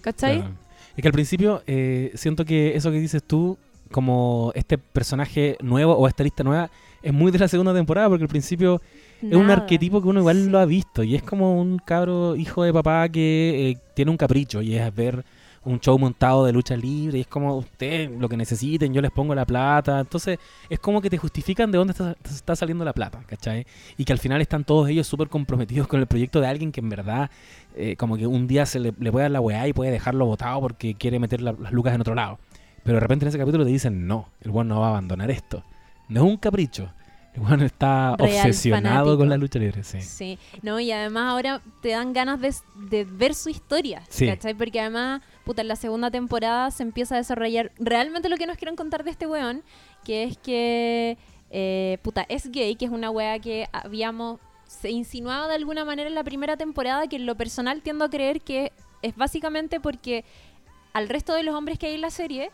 ¿cachai? claro. Es que al principio eh, siento que eso que dices tú, como este personaje nuevo o esta lista nueva, es muy de la segunda temporada porque al principio es un arquetipo que uno igual lo ha visto y es como un cabro hijo de papá que eh, tiene un capricho y es ver un show montado de lucha libre y es como ustedes lo que necesiten, yo les pongo la plata. Entonces es como que te justifican de dónde está, está saliendo la plata, ¿cachai? Y que al final están todos ellos súper comprometidos con el proyecto de alguien que en verdad eh, como que un día se le, puede dar la weá y puede dejarlo botado porque quiere meter la- las lucas en otro lado. Pero de repente en ese capítulo te dicen, no, el weón no va a abandonar esto. No es un capricho. Weón está Real obsesionado fanático. con la lucha libre, sí. Sí, no, y además ahora te dan ganas de, de ver su historia, Sí. ¿cachai? Porque además, puta, en la segunda temporada se empieza a desarrollar realmente lo que nos quieren contar de este weón, que es que, eh, puta, es gay, que es una wea que habíamos se insinuado de alguna manera en la primera temporada, que en lo personal tiendo a creer que es básicamente porque al resto de los hombres que hay en la serie,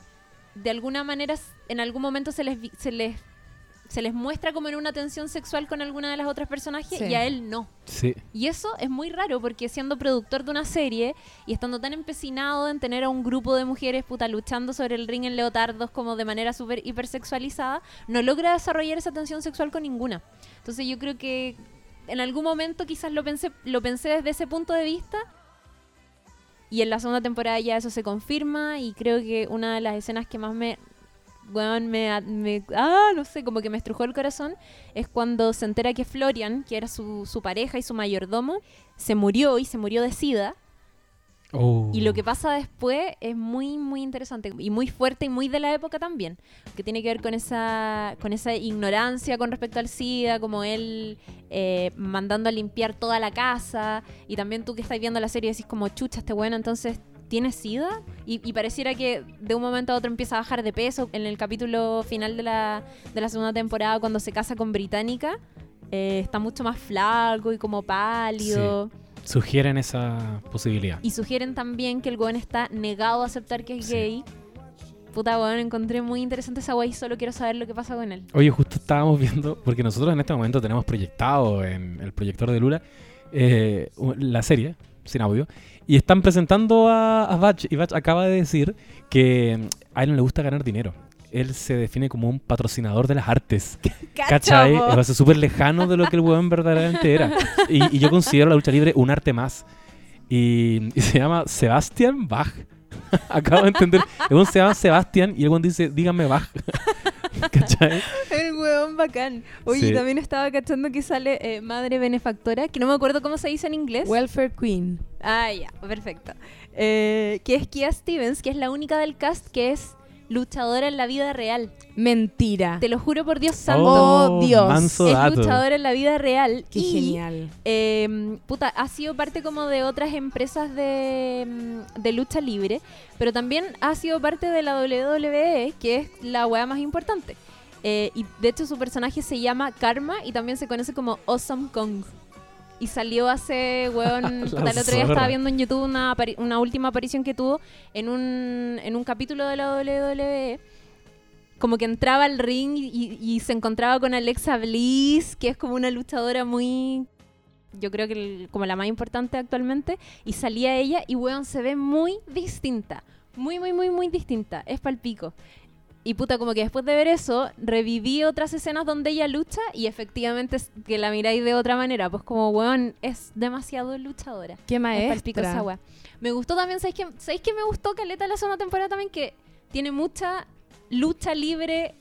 de alguna manera en algún momento se les, se les, se les muestra como en una tensión sexual con alguna de las otras personajes Sí. y a él no. Sí. Y eso es muy raro porque siendo productor de una serie y estando tan empecinado en tener a un grupo de mujeres puta luchando sobre el ring en leotardos como de manera súper hipersexualizada, no logra desarrollar esa tensión sexual con ninguna. Entonces yo creo que en algún momento quizás lo pensé, lo pensé desde ese punto de vista. Y en la segunda temporada ya eso se confirma y creo que una de las escenas que más me weón, me, me- ah, no sé, como que me estrujó el corazón, es cuando se entera que Florian, que era su, su pareja y su mayordomo, se murió y se murió de sida. Oh. Y lo que pasa después es muy, muy interesante y muy fuerte y muy de la época también, que tiene que ver con esa, con esa ignorancia con respecto al SIDA, como él eh, mandando a limpiar toda la casa, y también tú que estás viendo la serie decís como, chucha, este bueno, entonces tiene SIDA, y, y pareciera que de un momento a otro empieza a bajar de peso. En el capítulo final de la, de la segunda temporada, cuando se casa con Británica, eh, está mucho más flaco y como pálido. Sugieren esa posibilidad. Y sugieren también que el weón está negado a aceptar que es Sí. gay. Puta, weón, encontré muy interesante esa wey, solo quiero saber lo que pasa con él. Oye, justo estábamos viendo, porque nosotros en este momento tenemos proyectado en el proyector de Lula eh, la serie, sin audio, y están presentando a, a Batch, y Batch acaba de decir que mm, a él no le gusta ganar dinero. Él se define como un patrocinador de las artes. ¿Cachai? po. Es súper lejano de lo que el weón verdaderamente era. Y, y yo considero la lucha libre un arte más. Y, y se llama Sebastian Bach. Acabo de entender. El weón se llama Sebastian y el weón dice, dígame Bach. ¿Cachai? El weón bacán. Oye, Sí. también estaba cachando que sale eh, Madre Benefactora, que no me acuerdo cómo se dice en inglés. Welfare Queen. Ah, ya, perfecto. Eh, que es Kia Stevens, que es la única del cast que es luchadora en la vida real. Mentira. Te lo juro por Dios santo. Oh, Dios. Manso es dato. luchadora en la vida real. Qué y genial. Eh, puta, ha sido parte como de otras empresas de, mm, de lucha libre, pero también ha sido parte de la WWE, que es la weá más importante. Eh, y de hecho su personaje se llama Karma y también se conoce como Awesome Kong. Y salió hace, weón, el otro día estaba viendo en YouTube una, una última aparición que tuvo en un, en un capítulo de la WWE. Como que entraba al ring y, y se encontraba con Alexa Bliss, que es como una luchadora muy yo creo que el- como la más importante actualmente, y salía ella y weón se ve muy distinta, muy, muy, muy, muy distinta, es palpico. Y puta, como que después de ver eso, reviví otras escenas donde ella lucha y efectivamente es que la miráis de otra manera, pues como weón es demasiado luchadora. Qué Es maestra. wea. Me gustó también, ¿sabéis que, ¿sabéis que me gustó Caleta la segunda temporada también? Que tiene mucha lucha libre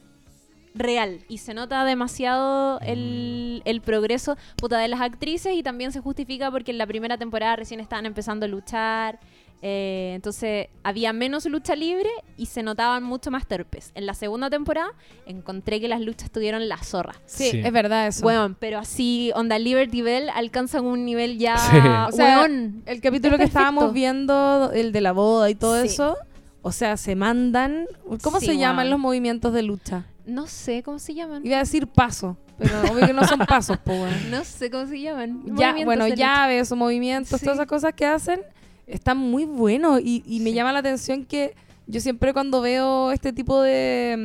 real y se nota demasiado el, el progreso puta, de las actrices y también se justifica porque en la primera temporada recién estaban empezando a luchar. Eh, entonces había menos lucha libre y se notaban mucho más torpes. En la segunda temporada encontré que las luchas tuvieron la zorra. Sí, Sí. es verdad eso. Weón, pero así, onda Liberty Bell alcanzan un nivel ya. Sí. O sea, weón. el capítulo Es que estábamos viendo, el de la boda y todo Sí. eso, o sea, se mandan. ¿Cómo Sí, se llaman los movimientos de lucha? No sé cómo se llaman. Iba a decir paso, pero obvio que no son pasos, pues bueno. No sé cómo se llaman. Ya, bueno, llaves o movimientos, Sí. todas esas cosas que hacen, están muy buenos y, y me Sí. llama la atención que yo siempre cuando veo este tipo de,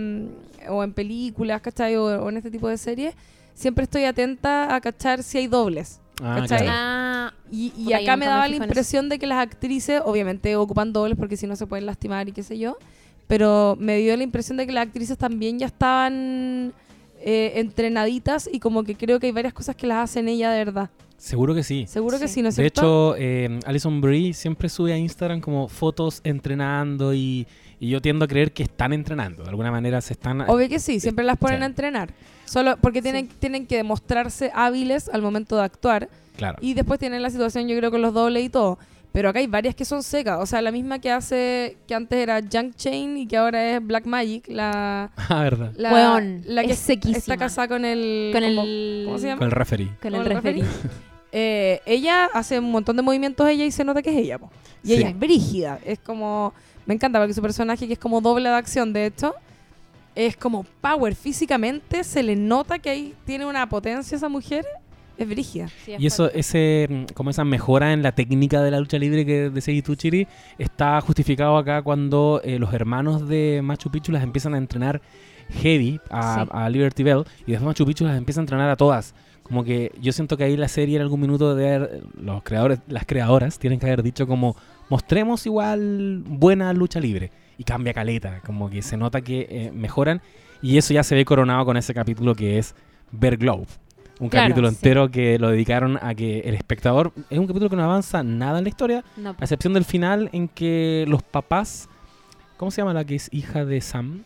mm, o en películas, ¿cachai? O, o en este tipo de series, siempre estoy atenta a cachar si hay dobles. Ah. Ah, Y, y acá me daba la impresión de que las actrices, obviamente ocupan dobles porque si no se pueden lastimar y qué sé yo, pero me dio la impresión de que las actrices también ya estaban eh, entrenaditas y como que creo que hay varias cosas que las hacen ella de verdad. Seguro que sí. Seguro que Sí. sí, ¿no es De cierto? hecho, eh, Alison Brie siempre sube a Instagram como fotos entrenando y, y yo tiendo a creer que están entrenando. De alguna manera se están... Obvio que sí, siempre las ponen Sí. a entrenar. Solo porque tienen, tienen que demostrarse hábiles al momento de actuar. Claro. Y después tienen la situación, yo creo, con los dobles y todo. Pero acá hay varias que son secas. O sea, la misma que hace, que antes era Junk Chain y que ahora es Black Magic. La, Ah, verdad. la, Weón, la que es sequísima. está casada con el... con como- el... ¿cómo se llama? Con el referee. Con con el el referee. Eh, ella hace un montón de movimientos ella y se nota que es ella. po. Y Sí. ella es brígida. Es como... Me encanta porque su personaje, que es como doble de acción, de hecho, es como power físicamente. Se le nota que ahí tiene una potencia esa mujer. Es brígida. Sí, es Y eso, fuerte. ese, mm, como esa mejora en la técnica de la lucha libre que decía tú, Chiri, está justificado acá cuando eh, los hermanos de Machu Picchu las empiezan a entrenar heavy a, Sí. a Liberty Bell y después Machu Picchu las empieza a entrenar a todas. Como que yo siento que ahí la serie en algún minuto de haber- los creadores, las creadoras tienen que haber dicho como mostremos igual buena lucha libre y cambia caleta, como que se nota que eh, mejoran y eso ya se ve coronado con ese capítulo que es Bear Globe. Un Claro, capítulo sí. entero que lo dedicaron a que el espectador es un capítulo que no avanza nada en la historia, No, a excepción del final en que los papás, ¿cómo se llama la que es hija de Sam?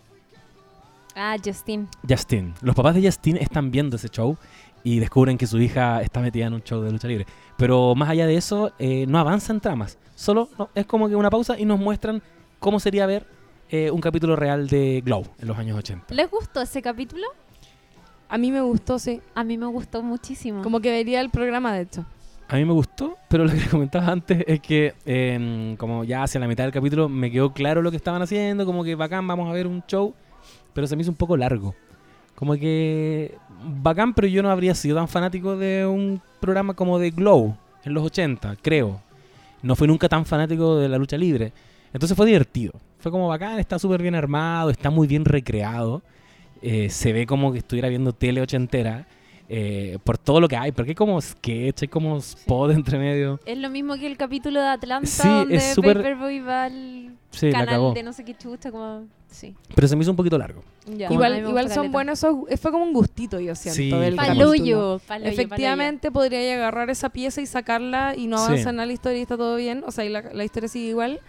Ah, Justin. Justin. Los papás de Justin están viendo ese show y descubren que su hija está metida en un show de lucha libre. Pero más allá de eso, eh, no avanzan tramas. Solo no, es como que una pausa y nos muestran cómo sería ver eh, un capítulo real de Glow en los años 80. ¿Les gustó ese capítulo? A mí me gustó, sí. A mí me gustó muchísimo. Como que vería el programa, de hecho. A mí me gustó, pero lo que comentaba antes es que eh, como ya hacia la mitad del capítulo me quedó claro lo que estaban haciendo, como que bacán, vamos a ver un show, pero se me hizo un poco largo. Como que bacán, pero yo no habría sido tan fanático de un programa como de Glow en los 80, creo. No fui nunca tan fanático de la lucha libre. Entonces fue divertido. Fue como bacán, está súper bien armado, está muy bien recreado. Eh, se ve como que estuviera viendo tele ochentera. eh, por todo lo que hay, porque hay como sketch, hay como spot entre medio. Es lo mismo que el capítulo de Atlanta Sí, donde es súper- Paperboy va al Sí, canal acabó. de no sé qué chucha, como... Sí. Pero se me hizo un poquito largo. Ya. Igual, igual son buenos esos... Fue como un gustito, yo siento, Sí, del Efectivamente, podría agarrar esa pieza y sacarla y no Sí. avanzar en la historia y está todo bien. O sea, y la, la historia sigue igual.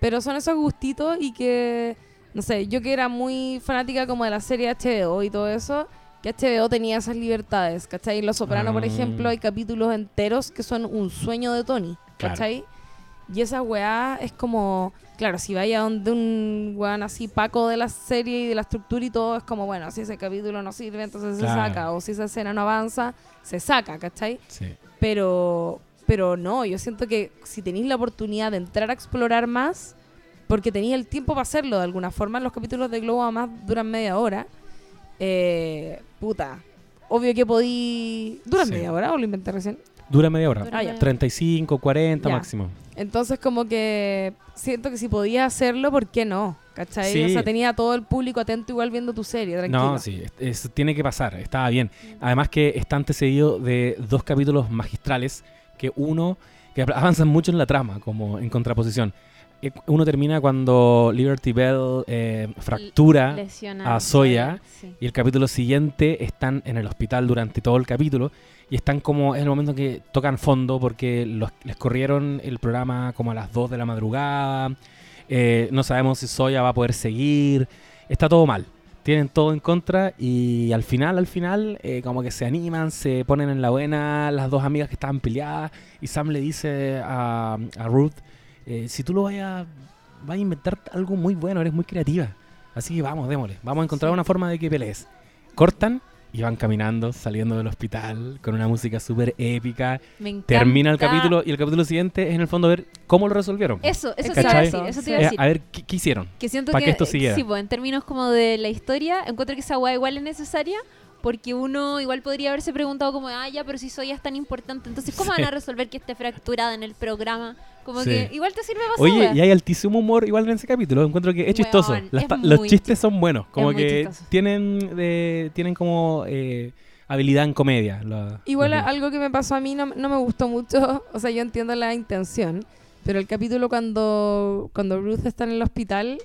Pero son esos gustitos y que, no sé, yo que era muy fanática como de la serie HBO y todo eso, que HBO tenía esas libertades, ¿cachai? En Los Soprano, por Ah. ejemplo, hay capítulos enteros que son un sueño de Tony, Claro. ¿cachai? Y esa weá es como, claro, si vaya donde un weón así paco de la serie y de la estructura y todo, es como, bueno, si ese capítulo no sirve, entonces se Claro. saca, o si esa escena no avanza, se saca, ¿cachai? Sí. Pero, pero no, yo siento que si tenéis la oportunidad de entrar a explorar más, porque tenéis el tiempo para hacerlo de alguna forma, los capítulos de Globo además duran media hora, eh, puta, obvio que podí... ¿Duran Sí. media hora o lo inventé recién? Dura media hora. Dura Ah, media- 35, 40 Ya. máximo. Entonces como que siento que si podías hacerlo, ¿por qué no? ¿Cachai? Sí. O sea, tenía todo el público atento igual viendo tu serie, tranquilo. No, sí, es- es- tiene que pasar, estaba bien. Además que está antecedido de dos capítulos magistrales, que uno, que avanzan mucho en la trama, como en contraposición. Eh, Uno termina cuando Liberty Bell eh, fractura a Soya. Sí. y el capítulo siguiente están en el hospital durante todo el capítulo y están como, es el momento que tocan fondo porque los- les corrieron el programa como a las 2 de la madrugada, eh, no sabemos si Soya va a poder seguir, está todo mal, tienen todo en contra y al final, al final, eh, como que se animan, se ponen en la buena las dos amigas que estaban peleadas y Sam le dice a, a Ruth, eh, si tú lo vayas, vas a inventar algo muy bueno, eres muy creativa. Así que vamos, démosle. Vamos a encontrar Sí. una forma de que pelees. Cortan y van caminando, saliendo del hospital con una música súper épica. Me. Termina el capítulo y el capítulo siguiente es en el fondo ver cómo lo resolvieron. Eso, eso ¿Cachai? decir, eso te iba a Eh, decir. a ver, ¿qué, qué hicieron? Que siento pa' que, que esto siguiera. sí, pues en términos como de la historia, encuentro que esa weá igual es necesaria porque uno igual podría haberse preguntado como, ah, ya, pero si soy es tan importante, entonces ¿cómo Sí. van a resolver que esté fracturada en el programa? Como Sí. que igual te sirve para Oye, y hay altísimo humor igual en ese capítulo. Encuentro que es chistoso. Las es los chistes son buenos. Como que tienen eh, tienen como eh, habilidad en comedia. la- Igual algo que me pasó a mí no, no me gustó mucho, o sea, yo entiendo la intención, pero el capítulo cuando, cuando Ruth está en el hospital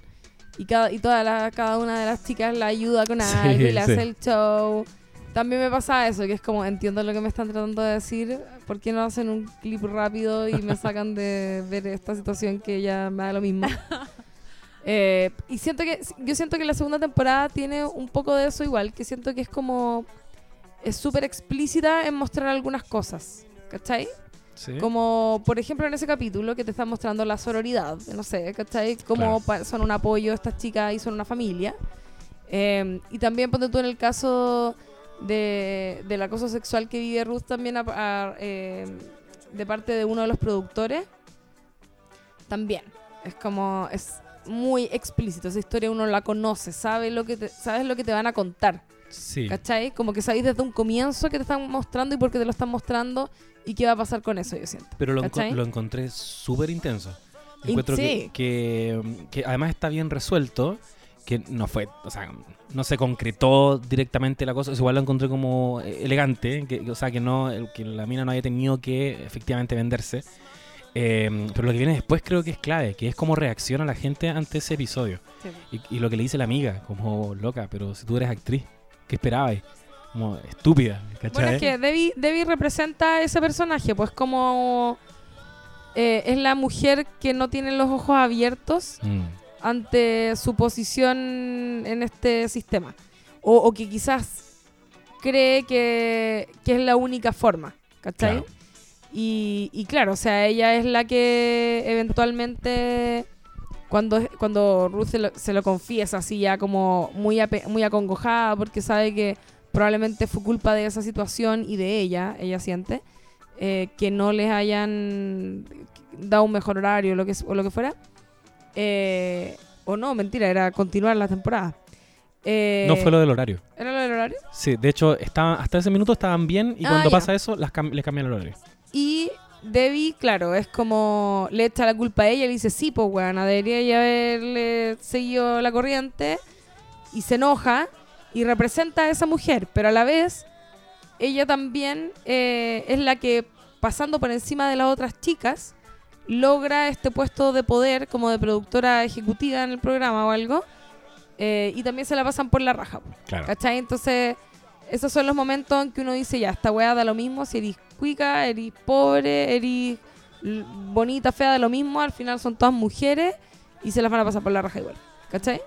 y cada, y toda la- cada una de las chicas la ayuda con Sí, algo y le sí. hace el show. También me pasa eso, que es como entiendo lo que me están tratando de decir, ¿por qué no hacen un clip rápido y me sacan de ver esta situación que ya me da lo mismo? Eh, y siento que yo siento que la segunda temporada tiene un poco de eso igual, que siento que es como es súper explícita en mostrar algunas cosas, ¿cachai? Sí. Como por ejemplo en ese capítulo que te está mostrando la sororidad, no sé, ¿cachai? Como Claro. son un apoyo estas chicas y son una familia. Eh, y también ponte tú en el caso de, del acoso sexual que vive Ruth también a- a, eh, de parte de uno de los productores. También. Es como, es muy explícito. Esa historia uno la conoce, sabe lo que te, sabes lo que te van a contar. Sí. ¿Cachai? Como que sabéis desde un comienzo que te están mostrando y por qué te lo están mostrando y qué va a pasar con eso, yo siento. Pero lo, lo encontré súper intenso. Encuentro que, sí. que, que además está bien resuelto, que no fue, o sea, no se concretó directamente la cosa, igual lo encontré como elegante, que, o sea, que no que la mina no haya tenido que efectivamente venderse. Eh, pero lo que viene después creo que es clave, que es cómo reacciona la gente ante ese episodio. Y, y lo que le dice la amiga, como loca, pero si tú eres actriz, ¿qué esperabas? Como estúpida, ¿cachai? Bueno, es que Debbie, Debbie representa a ese personaje, pues como eh, es la mujer que no tiene los ojos abiertos Mm, ante su posición en este sistema. O, o que quizás cree que, que es la única forma, ¿cachai? Claro. Y, y claro, o sea, ella es la que eventualmente, cuando, cuando Ruth se lo, se lo confiesa así ya como muy, ape- muy acongojada porque sabe que probablemente fue culpa de esa situación y de ella, ella siente, eh, que no les hayan dado un mejor horario lo que, o lo que fuera. Eh, o no, mentira, era continuar la temporada. Eh, no fue lo del horario. ¿Era lo del horario? Sí, de hecho, hasta ese minuto estaban bien y Ah, cuando ya. pasa eso, las cam- les cambian el horario. Y Debbie, claro, es como le echa la culpa a ella y le dice, sí, pues weona, debería ya haberle seguido la corriente. Y se enoja y representa a esa mujer, pero a la vez ella también eh, es la que, pasando por encima de las otras chicas, logra este puesto de poder como de productora ejecutiva en el programa o algo. eh, y también se la pasan por la raja. Claro. ¿Cachai? Entonces, esos son los momentos en que uno dice, ya, esta weá da lo mismo, si eres cuica, eres pobre, eres bonita, fea, da lo mismo, al final son todas mujeres y se las van a pasar por la raja igual. ¿Cachai?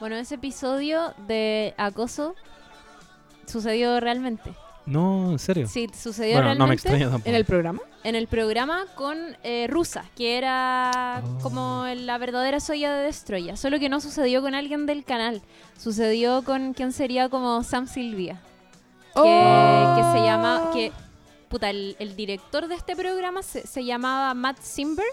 Bueno, ese episodio de acoso sucedió realmente. No, en serio. Sí, sucedió bueno, no me realmente extraña tampoco. En el programa. en el programa con eh, Rusa, que era Oh. como la verdadera soya de Destroya. Solo que no sucedió con alguien del canal. Sucedió con quien sería como Sam Silvia. Que, que se llama. Que, puta, el, el director de este programa se, se llamaba Matt Simber.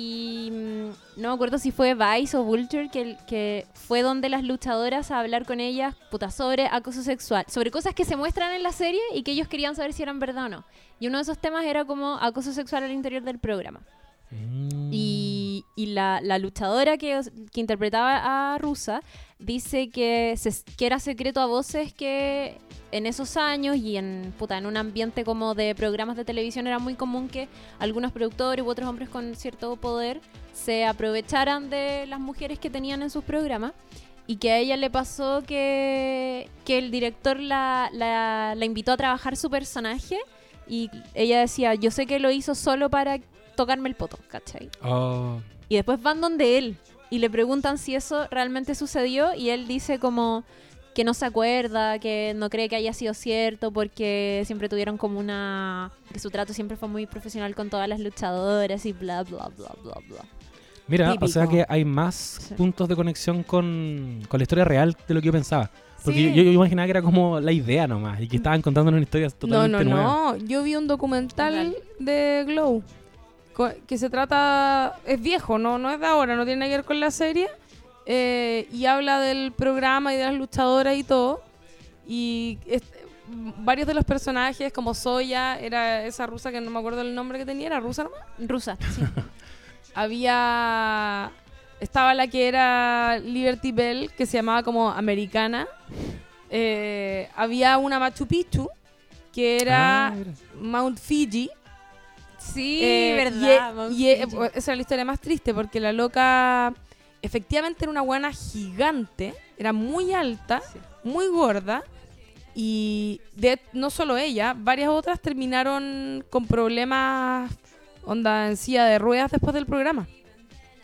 Y mm, no me acuerdo si fue Vice o Vulture, que, que fue donde las luchadoras a hablar con ellas, puta, sobre acoso sexual, sobre cosas que se muestran en la serie y que ellos querían saber si eran verdad o no. Y uno de esos temas era como acoso sexual al interior del programa. Mm. Y, y la, la luchadora que, que interpretaba a Rusa dice que, se- que era secreto a voces que en esos años y en, puta, en un ambiente como de programas de televisión era muy común que algunos productores u otros hombres con cierto poder se aprovecharan de las mujeres que tenían en sus programas y que a ella le pasó que, que el director la, la, la invitó a trabajar su personaje y ella decía, yo sé que lo hizo solo para tocarme el poto, ¿cachai? Oh, Y después van donde él y le preguntan si eso realmente sucedió y él dice como que no se acuerda, que no cree que haya sido cierto porque siempre tuvieron como una... que su trato siempre fue muy profesional con todas las luchadoras y bla, bla, bla, bla, bla. Mira, o sea Típico. que hay más Sí. puntos de conexión con, con la historia real de lo que yo pensaba. Porque Sí. yo, yo imaginaba que era como la idea nomás y que estaban contando una historia No, totalmente no, nueva. no. Yo vi un documental de Glow que se trata. Es viejo, no, no es de ahora, no tiene nada que ver con la serie. Eh, y habla del programa y de las luchadoras y todo. Y varios de los personajes, como Soya, era esa rusa que no me acuerdo el nombre que tenía, era rusa nomás. Rusa, sí. Había. Estaba la que era Liberty Bell, que se llamaba como Americana. Eh, había una Machu Picchu, que era Ah. Mount Fiji. Sí, Eh, verdad. y- Mount y, Fiji. esa era la historia más triste porque la loca efectivamente era una guana gigante, era muy alta, Sí. muy gorda y de, no solo ella, varias otras terminaron con problemas onda en silla de ruedas después del programa.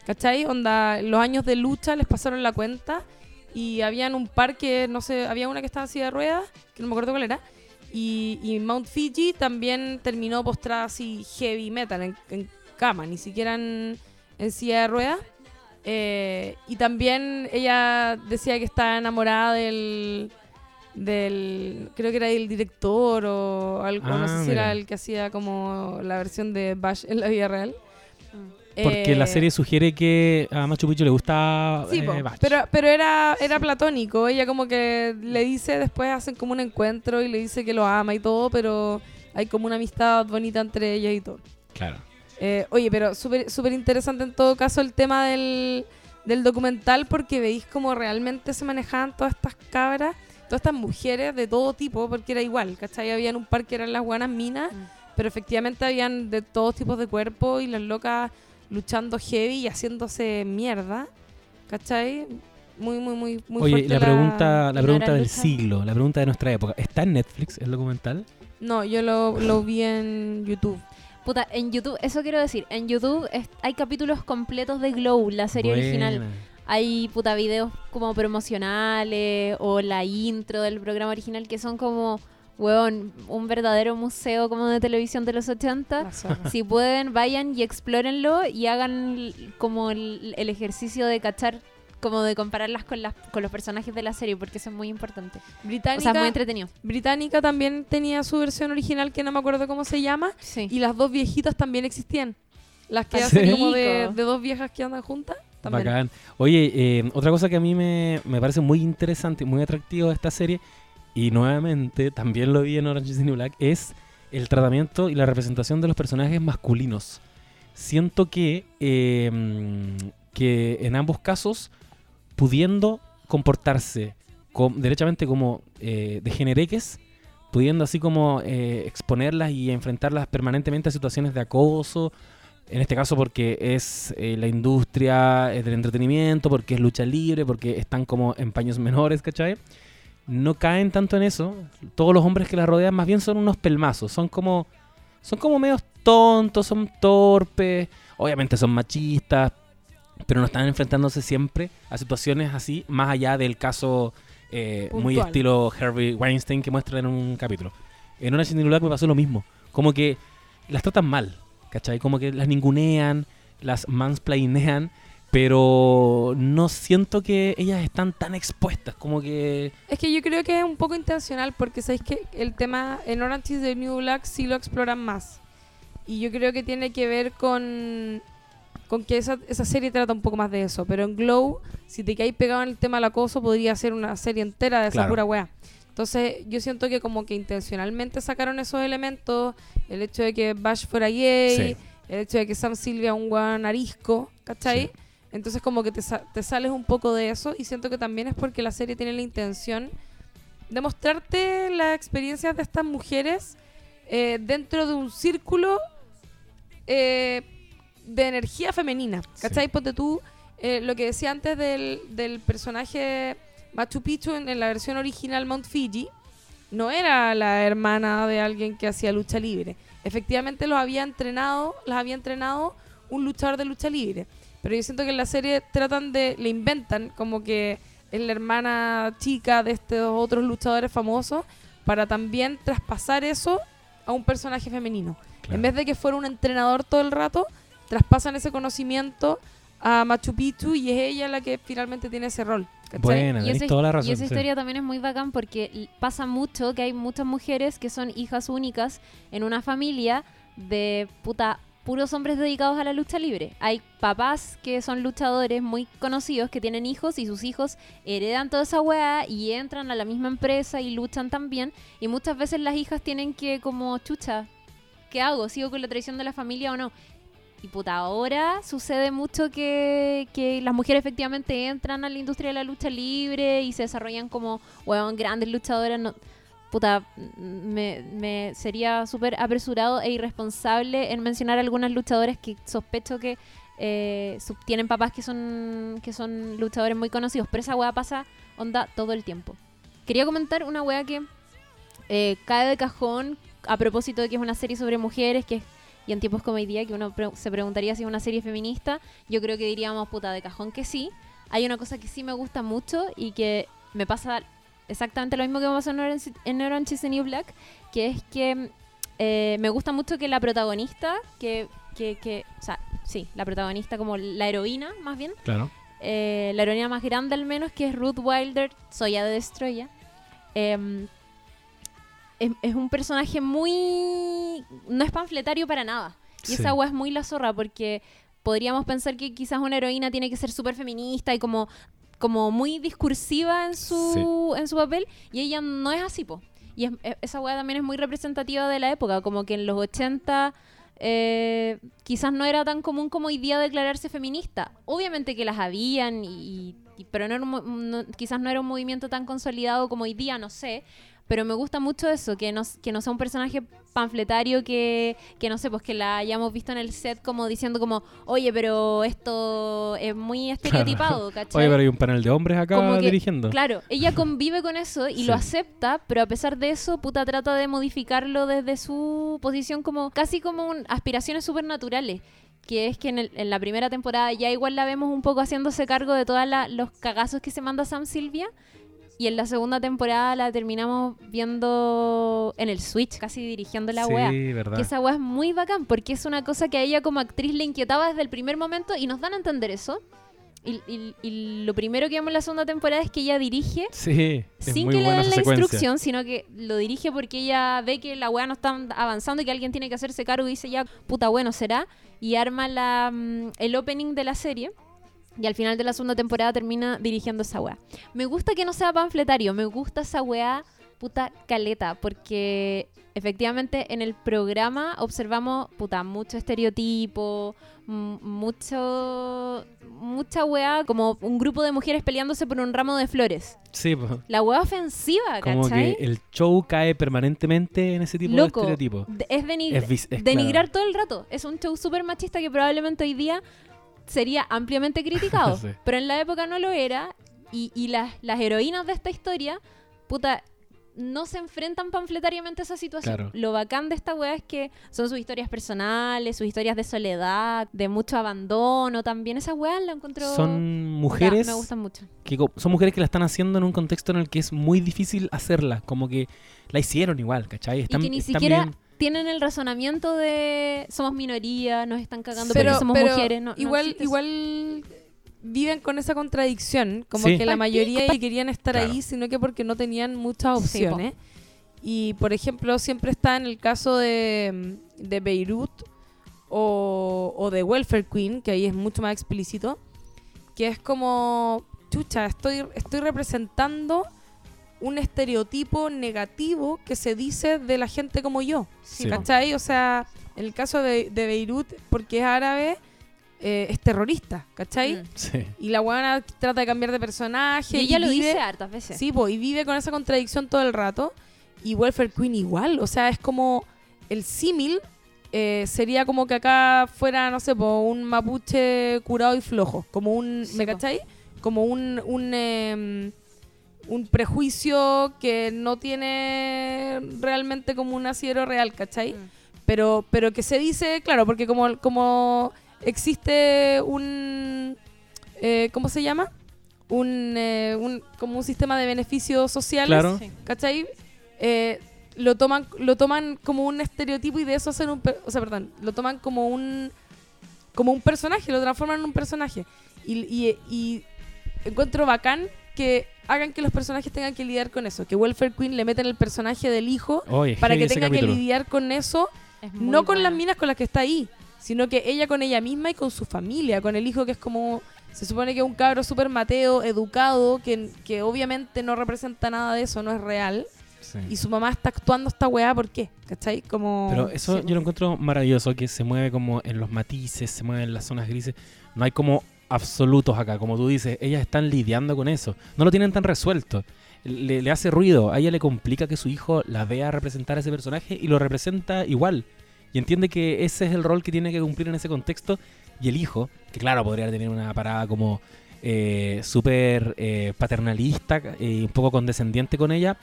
¿Cachai? Onda, los años de lucha les pasaron la cuenta y habían un par que, no sé, había una que estaba en silla de ruedas, que no me acuerdo cuál era, y, y Mount Fiji también terminó postrada así heavy metal, en, en cama, ni siquiera en, en silla de ruedas. Eh, y también ella decía que estaba enamorada del, del creo que era el director o algo, no Ah, sé si mira. era el que hacía como la versión de Bash en la vida real. Porque la Eh, serie sugiere que a Machu Picchu le gusta Sí, eh, pero, pero era, era platónico. Ella como que le dice, después hacen como un encuentro y le dice que lo ama y todo, pero hay como una amistad bonita entre ellas y todo. Claro. Eh, oye, pero súper súper interesante en todo caso el tema del, del documental porque veis cómo realmente se manejaban todas estas cabras, todas estas mujeres de todo tipo, porque era igual, ¿cachai? Habían un par que eran las buenas minas, Mm. pero efectivamente habían de todos tipos de cuerpos y las locas luchando heavy y haciéndose mierda, ¿cachai? Muy, muy, muy, muy Oye, fuerte la pregunta, la ¿Y no pregunta del lucha? siglo, la pregunta de nuestra época. ¿Está en Netflix el documental? No, yo lo, lo vi en YouTube. Puta, en YouTube, eso quiero decir, en YouTube es- hay capítulos completos de Glow, la serie original. Hay puta videos como promocionales o la intro del programa original que son como, weón, un verdadero museo como de televisión de los 80. La zorra. Si pueden, vayan y explórenlo y hagan como el, el ejercicio de cachar, como de compararlas con, las, con los personajes de la serie, porque eso es muy importante. O Británica, sea, es muy entretenido. Británica también tenía su versión original que no me acuerdo cómo se llama. Sí. Y las dos viejitas también existían. Las que Ah, hacen como de, dos viejas que andan juntas. También. Bacán. Oye, eh, otra cosa que a mí me, me parece muy interesante, muy atractivo de esta serie, y nuevamente también lo vi en Orange is the New Black, es el tratamiento y la representación de los personajes masculinos. Siento que, eh, mm, que en ambos casos, pudiendo comportarse com- derechamente como eh, degenereques, pudiendo así como eh, exponerlas y enfrentarlas permanentemente a situaciones de acoso, en este caso porque es eh, la industria eh, del entretenimiento, porque es lucha libre, porque están como en paños menores, ¿cachai? No caen tanto en eso. Todos los hombres que la rodean más bien son unos pelmazos, son como son como medios tontos, son torpes, obviamente son machistas, pero no están enfrentándose siempre a situaciones así, más allá del caso eh, muy estilo Harvey Weinstein que muestra en un capítulo. En una Black me pasó lo mismo, como que las tratan mal, ¿cachai? Como que las ningunean, las mansplainean, pero no siento que ellas están tan expuestas, como que... Es que yo creo que es un poco intencional porque sabéis que el tema en Orange is the New Black sí lo exploran más. Y yo creo que tiene que ver con, con que esa, esa serie trata un poco más de eso. Pero en Glow, si te caes pegado en el tema del acoso, podría ser una serie entera de esa Claro. pura wea. Entonces yo siento que como que intencionalmente sacaron esos elementos, el hecho de que Bash fuera gay, Sí. el hecho de que Sam Silvia un guan arisco, ¿cachai? Sí. Entonces como que te, te sales un poco de eso y siento que también es porque la serie tiene la intención de mostrarte las experiencias de estas mujeres eh, dentro de un círculo eh, de energía femenina. ¿Cachai? Sí. Ponte tú eh, lo que decía antes del, del personaje Machu Picchu en, en la versión original Mount Fiji. No era la hermana de alguien que hacía lucha libre. Efectivamente los había entrenado, las había entrenado un luchador de lucha libre. Pero yo siento que en la serie tratan de, le inventan como que es la hermana chica de estos otros luchadores famosos para también traspasar eso a un personaje femenino. Claro. En vez de que fuera un entrenador todo el rato, traspasan ese conocimiento a Machu Picchu y es ella la que finalmente tiene ese rol. Buena, Y esa, toda la razón. y esa sí. historia también es muy bacán porque pasa mucho que hay muchas mujeres que son hijas únicas en una familia de puta puros hombres dedicados a la lucha libre. Hay papás que son luchadores muy conocidos que tienen hijos y sus hijos heredan toda esa weá y entran a la misma empresa y luchan también. Y muchas veces las hijas tienen que como chucha, ¿qué hago? ¿Sigo con la tradición de la familia o no? Y puta, ahora sucede mucho que, que las mujeres efectivamente entran a la industria de la lucha libre y se desarrollan como, weón, grandes luchadoras. No, puta, me, me sería súper apresurado e irresponsable en mencionar algunas luchadoras que sospecho que eh, tienen papás que son, que son luchadores muy conocidos. Pero esa weá pasa, onda, todo el tiempo. Quería comentar una weá que eh, cae de cajón a propósito de que es una serie sobre mujeres, que es- y en tiempos como hoy día, que uno pre- se preguntaría si es una serie feminista, yo creo que diríamos puta de cajón que sí. Hay una cosa que sí me gusta mucho y que me pasa exactamente lo mismo que me pasó en Orange, en Orange is the New Black, que es que eh, me gusta mucho que la protagonista, que, que, que, o sea, sí, la protagonista como la heroína más bien, Claro. eh, la heroína más grande al menos, que es Ruth Wilder, Soya de Destroya. em, es, es un personaje muy... no es panfletario para nada. Y Sí. esa agua es muy la zorra porque podríamos pensar que quizás una heroína tiene que ser súper feminista y como, como muy discursiva en su, en su papel y ella no es así, po. Y es- e- esa weá también es muy representativa de la época, como que en los 80 eh, quizás no era tan común como hoy día declararse feminista. Obviamente que las habían, y, y- pero no era un no- quizás no era un movimiento tan consolidado como hoy día, no sé. Pero me gusta mucho eso, que no, que no sea un personaje panfletario que, que no sé, pues que la hayamos visto en el set como diciendo como, oye, pero esto es muy estereotipado, ¿cachai? Oye, pero hay un panel de hombres acá Como que, dirigiendo. Claro, ella convive con eso y Sí. lo acepta, pero a pesar de eso, puta trata de modificarlo desde su posición como casi como un, aspiraciones supernaturales. Que es que en, el- en la primera temporada ya igual la vemos un poco haciéndose cargo de todos los cagazos que se manda Sam Silvia. Y en la segunda temporada la terminamos viendo en el Switch, casi dirigiendo la sí, wea. verdad. Que esa weá es muy bacán porque es una cosa que a ella como actriz le inquietaba desde el primer momento y nos dan a entender eso. Y, y- y lo primero que vemos en la segunda temporada es que ella dirige Sí, sin que le den la instrucción, sino que lo dirige porque ella ve que la weá no está avanzando y que alguien tiene que hacerse cargo y dice ya, puta bueno, será. Y arma la, mm, el opening de la serie. Y al final de la segunda temporada termina dirigiendo esa weá. Me gusta que no sea panfletario, me gusta esa weá puta caleta, porque efectivamente en el programa observamos puta mucho estereotipo, mucho mucha weá, como un grupo de mujeres peleándose por un ramo de flores. Sí, po. La weá ofensiva, como ¿cachai? que el show cae permanentemente en ese tipo Loco. de estereotipos. Es, denigr- Es es denigrar claro. todo el rato. Es un show súper machista que probablemente hoy día sería ampliamente criticado. Sí. Pero en la época no lo era. Y, y las, las heroínas de esta historia, puta, no se enfrentan panfletariamente a esa situación. Claro. Lo bacán de esta weá es que son sus historias personales, sus historias de soledad, de mucho abandono también. Esas weas la encuentro... Son mujeres me gustan mucho. que son mujeres que la están haciendo en un contexto en el que es muy difícil hacerla, como que la hicieron igual, ¿cachai? Están, y que ni siquiera tienen el razonamiento de somos minoría, nos están cagando Pero, porque somos pero mujeres. No, igual, igual viven con esa contradicción, como Sí. que la mayoría querían estar Claro. ahí, sino que porque no tenían muchas Sí, opciones. y por ejemplo, siempre está en el caso de, de Beirut o, o de Welfare Queen, que ahí es mucho más explícito, que es como, chucha, estoy, estoy representando un estereotipo negativo que se dice de la gente como yo. Sí. ¿Cachai? O sea, en el caso de, de Beirut, porque es árabe, eh, es terrorista, ¿cachai? Mm. Sí. Y la buena trata de cambiar de personaje. Y ella lo vive- dice hartas veces. Sí, po, y vive con esa contradicción todo el rato. Y Welfare Queen igual. O sea, es como el símil. eh, sería como que acá fuera, no sé, po, un mapuche curado y flojo. Como un. Sí, ¿Me po. cachai? Como un. un em, un prejuicio que no tiene realmente como un asiero real, ¿cachai? Mm. pero pero que se dice claro porque como como existe un eh, cómo se llama un, eh, un como un sistema de beneficios sociales Claro. ¿cachai? Eh, lo toman lo toman como un estereotipo y de eso hacen un o sea perdón lo toman como un como un personaje lo transforman en un personaje y, y- y encuentro bacán que hagan que los personajes tengan que lidiar con eso que Welfare Queen le meten el personaje del hijo para que tenga que lidiar con eso Es no con las minas con las que está ahí, sino que ella con ella misma y con su familia, con el hijo que es como, se supone que es un cabro súper mateo, educado, que, que obviamente no representa nada de eso, no es real. Sí. Y su mamá está actuando esta weá, ¿por qué? ¿Cachai? Como... Pero eso Sí, yo lo encuentro maravilloso, que se mueve como en los matices, se mueve en las zonas grises. No hay como absolutos acá, como tú dices, ellas están lidiando con eso. No lo tienen tan resuelto. Le, hace ruido, a ella le complica que su hijo la vea representar a ese personaje y lo representa igual. Y entiende que ese es el rol que tiene que cumplir en ese contexto. Y el hijo, que claro, podría tener una parada como eh, súper eh, paternalista y un poco condescendiente con ella,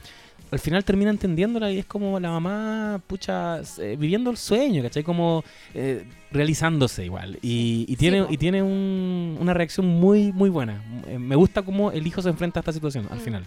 al final termina entendiéndola y es como la mamá, pucha, eh, viviendo el sueño, ¿cachai? Como eh, realizándose igual. Y, y tiene, y tiene un- una reacción muy, muy buena. Eh, Me gusta cómo el hijo se enfrenta a esta situación al Mm. final.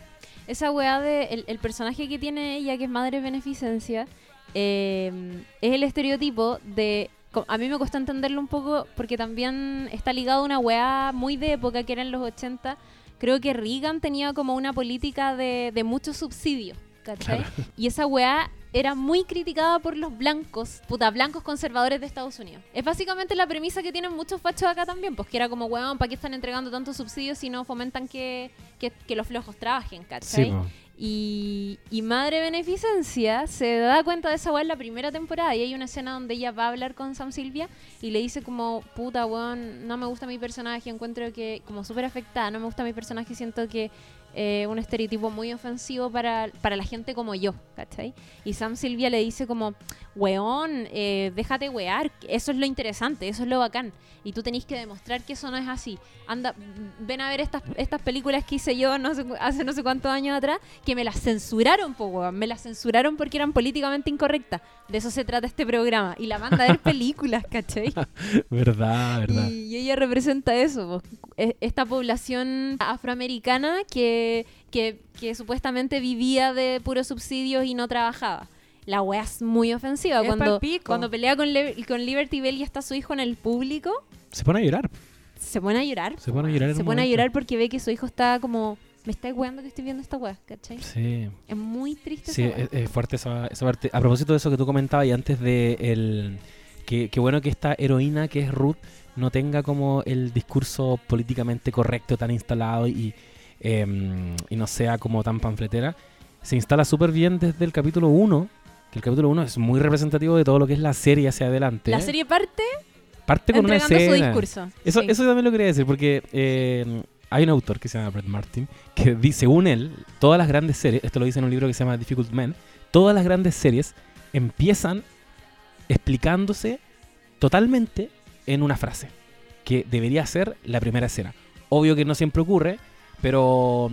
Esa weá de el, el personaje que tiene ella, que es madre beneficencia, eh, es el estereotipo de. A mí me cuesta entenderlo un poco porque también está ligado a una weá muy de época que era en los 80. Creo que Reagan tenía como una política de, de mucho subsidio, ¿cachai? Y esa weá era muy criticada por los blancos, puta, blancos conservadores de Estados Unidos. Es básicamente la premisa que tienen muchos fachos acá también, pues que era como, weón, ¿para qué están entregando tantos subsidios si no fomentan que, que, que los flojos trabajen, ¿cachai? Sí. Y, y Madre Beneficencia se da cuenta de esa weá en la primera temporada y hay una escena donde ella va a hablar con Sam Silvia y le dice como, puta weón, no me gusta mi personaje, encuentro que como súper afectada, no me gusta mi personaje, siento que eh, un estereotipo muy ofensivo para, para la gente como yo, ¿cachai? Y Sam Silvia le dice como, weón, eh, déjate wear, eso es lo interesante, eso es lo bacán. Y tú tenés que demostrar que eso no es así. Anda, ven a ver estas, estas películas que hice yo no sé hace no sé cuántos años atrás, que me las censuraron, po, weón. Me las censuraron porque eran políticamente incorrectas. De eso se trata este programa. Y la manda a ver películas, ¿cachai? Verdad, verdad. Y, y ella representa eso, po. E- esta población afroamericana que, que, que supuestamente vivía de puros subsidios y no trabajaba. La wea es muy ofensiva. Es Cuando, cuando pelea con, Le- con Liberty Bell y está su hijo en el público, Se pone a llorar. se pone a llorar. Se pone a llorar. Se pone a llorar porque ve que su hijo está como... Me está weando que estoy viendo esta wea, ¿cachai? Sí. Es muy triste Sí, esa wea. es, es fuerte esa, esa parte. A propósito de eso que tú comentabas y antes de el que, que bueno que esta heroína que es Ruth no tenga como el discurso políticamente correcto tan instalado y, em, y no sea como tan panfletera. Se instala súper bien desde el capítulo 1, que el capítulo 1 es muy representativo de todo lo que es la serie hacia adelante. La serie parte parte con una su escena. discurso. Eso, Sí. eso también lo quería decir, porque eh, hay un autor que se llama Brett Martin, que dice, según él, todas las grandes series, esto lo dice en un libro que se llama Difficult Men, todas las grandes series empiezan explicándose totalmente en una frase, que debería ser la primera escena. Obvio que no siempre ocurre, pero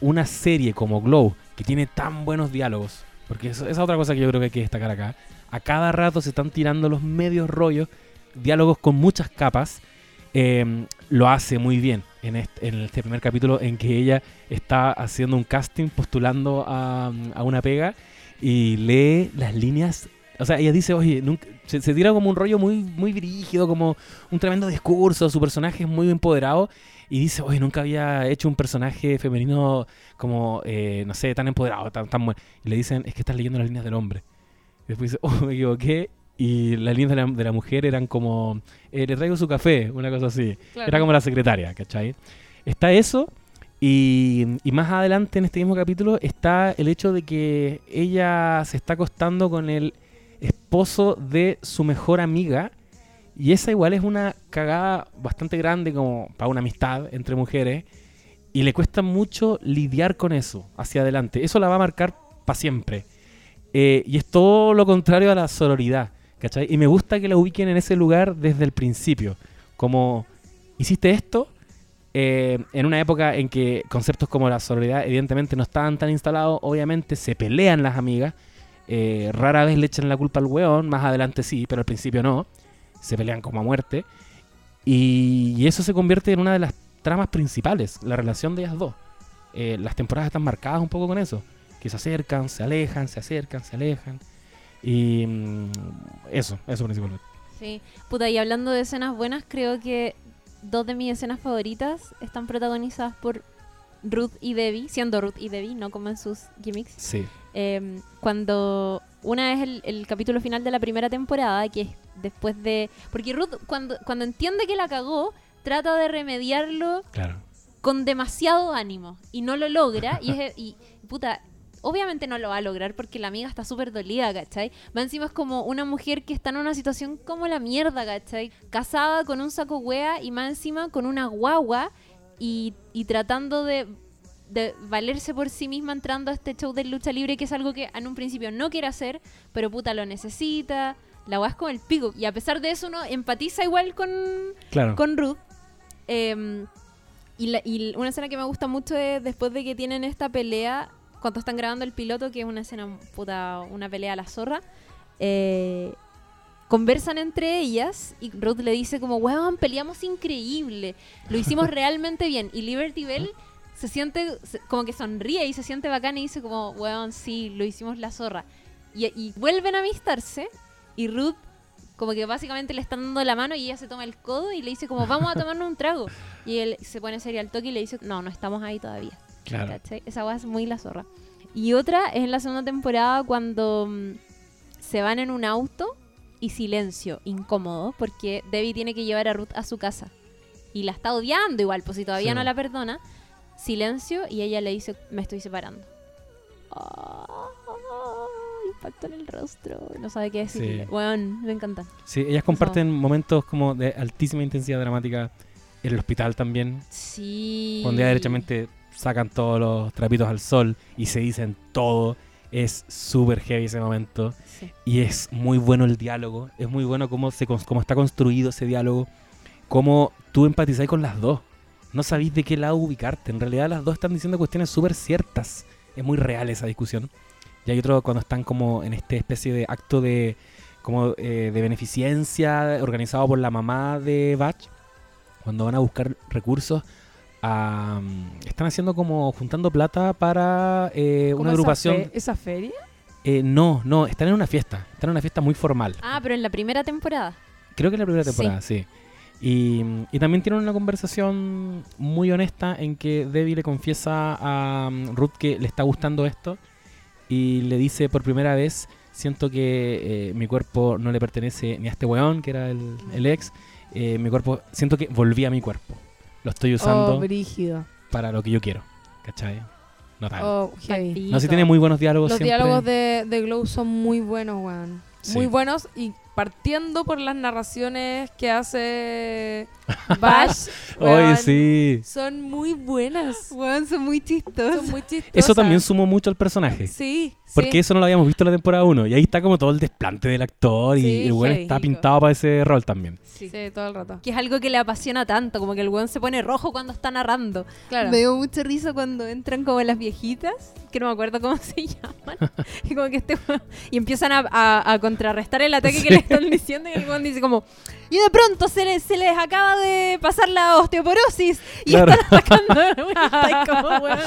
una serie como Glow, que tiene tan buenos diálogos, porque esa es otra cosa que yo creo que hay que destacar acá, a cada rato se están tirando los medios rollos, diálogos con muchas capas, eh, lo hace muy bien en este, primer capítulo en que ella está haciendo un casting, postulando a, a una pega y lee las líneas. O sea, ella dice, oye, se tira como un rollo muy, muy brígido, como un tremendo discurso, su personaje es muy empoderado y dice, oye, nunca había hecho un personaje femenino como, eh, no sé, tan empoderado, tan, tan bueno. Y le dicen, es que estás leyendo las líneas del hombre. Y después dice, oh, me equivoqué. Y las líneas de la, de la mujer eran como, eh, le traigo su café, una cosa así. Claro. Era como la secretaria, ¿cachai? Está eso. Y, y más adelante en este mismo capítulo está el hecho de que ella se está acostando con el esposo de su mejor amiga. Y esa igual es una cagada bastante grande como para una amistad entre mujeres. Y le cuesta mucho lidiar con eso hacia adelante. Eso la va a marcar para siempre. Eh, y es todo lo contrario a la sororidad. ¿cachai? Y me gusta que la ubiquen en ese lugar desde el principio. Como, hiciste esto eh, en una época en que conceptos como la sororidad evidentemente no estaban tan instalados. Obviamente se pelean las amigas. eh, rara vez le echan la culpa al weón. Más adelante sí, pero al principio no. Se pelean como a muerte. Y, y eso se convierte en una de las tramas principales. La relación de ellas dos. Eh, las temporadas están marcadas un poco con eso. Que se acercan, se alejan, se acercan, se alejan. Y mm, eso, eso principalmente. Sí. Puta, y hablando de escenas buenas, creo que dos de mis escenas favoritas están protagonizadas por Ruth y Debbie, siendo Ruth y Debbie, no como en sus gimmicks. Sí. Eh, cuando Una es el, el capítulo final de la primera temporada, que es después de... Porque Ruth, cuando, cuando entiende que la cagó, trata de remediarlo Claro. con demasiado ánimo y no lo logra y, es, y puta, obviamente no lo va a lograr porque la amiga está súper dolida, ¿cachai? Va encima es como una mujer que está en una situación como la mierda, ¿cachai? Casada con un saco wea y más encima con una guagua y, y tratando de, de valerse por sí misma entrando a este show de lucha libre que es algo que en un principio no quiere hacer, pero puta lo necesita. La wea es como el pico. Y a pesar de eso uno empatiza igual con, Claro. con Ruth. Eh, y, la- y una escena que me gusta mucho es después de que tienen esta pelea, cuando están grabando el piloto, que es una escena puta, una pelea a la zorra. eh, conversan entre ellas y Ruth le dice como, weón, peleamos increíble, lo hicimos realmente bien. Y Liberty Bell se siente como que sonríe y se siente bacán y dice como, weón, sí, lo hicimos la zorra. Y, y vuelven a amistarse y Ruth como que básicamente le están dando la mano y ella se toma el codo y le dice como, vamos a tomarnos un trago. Y él se pone serio al toque y le dice, no, no estamos ahí todavía. Claro. ¿Cachai? Esa weá es muy la zorra. Y otra es en la segunda temporada cuando mm, se van en un auto y silencio, incómodo, porque Debbie tiene que llevar a Ruth a su casa. Y la está odiando igual, pues si todavía Sí. no la perdona. Silencio y ella le dice, me estoy separando. Ah, impacto en el rostro. No sabe qué decirle. Sí. Weón, me encanta. Sí, ellas comparten momentos como de altísima intensidad dramática en el hospital también, Sí. cuando ya derechamente sacan todos los trapitos al sol y se dicen todo. Es súper heavy ese momento. Sí. Y es muy bueno el diálogo. Es muy bueno cómo, se, cómo está construido ese diálogo. Cómo tú empatizás con las dos. No sabéis de qué lado ubicarte. En realidad las dos están diciendo cuestiones súper ciertas. Es muy real esa discusión. Y hay otro cuando están como en esta especie de acto de como eh, de beneficencia organizado por la mamá de Batch. Cuando van a buscar recursos. a- están haciendo como juntando plata para eh, ¿Cómo una esa agrupación. fe- ¿Esa feria? Eh, no, no, están en una fiesta. Están en una fiesta muy formal. Ah, pero en la primera temporada. Creo que en la primera Sí. temporada, sí. Y, y también tienen una conversación muy honesta en que Debbie le confiesa a um, Ruth que le está gustando esto y le dice por primera vez, siento que eh, mi cuerpo no le pertenece ni a este weón, que era el, el ex, eh, mi cuerpo, siento que volví a mi cuerpo. Lo estoy usando Oh, para lo que yo quiero. ¿Cachai? Notable. Oh, no, si tiene muy buenos diálogos Los siempre. diálogos de, de Glow son muy buenos, weón. Sí. Muy buenos y partiendo por las narraciones que hace Bash. Oye, sí. Son muy buenas. Weón, son muy chistosos. Son muy chistosas. Eso también sumó mucho al personaje. Sí, Porque sí. eso no lo habíamos visto en la temporada 1. Y ahí está como todo el desplante del actor y Sí, el weón está pintado para ese rol también. Sí, todo el rato. Que es algo que le apasiona tanto, como que el weón se pone rojo cuando está narrando. Claro. Me dio mucha risa cuando entran como las viejitas, que no me acuerdo cómo se llaman. y como que este weón- y empiezan a, a- a contrarrestar el ataque que le están diciendo y el weón dice como y de pronto se les, se les acaba de pasar la osteoporosis y Claro. están atacando de como weón.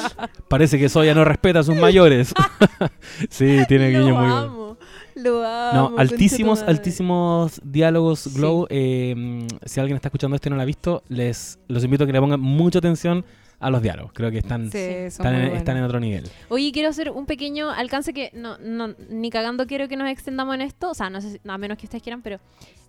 Parece que Soya no respeta a sus mayores. sí, tiene lo guiño muy bueno. lo amo. No, altísimos, altísimos diálogos Sí. Glow. Eh, mm, si alguien está escuchando esto y no lo ha visto, les los invito a que le pongan mucha atención a los diálogos. Creo que están, Sí, están, en, están en otro nivel. Oye, quiero hacer un pequeño alcance que no, no, ni cagando quiero que nos extendamos en esto. O sea, no sé, si- a menos que ustedes quieran, pero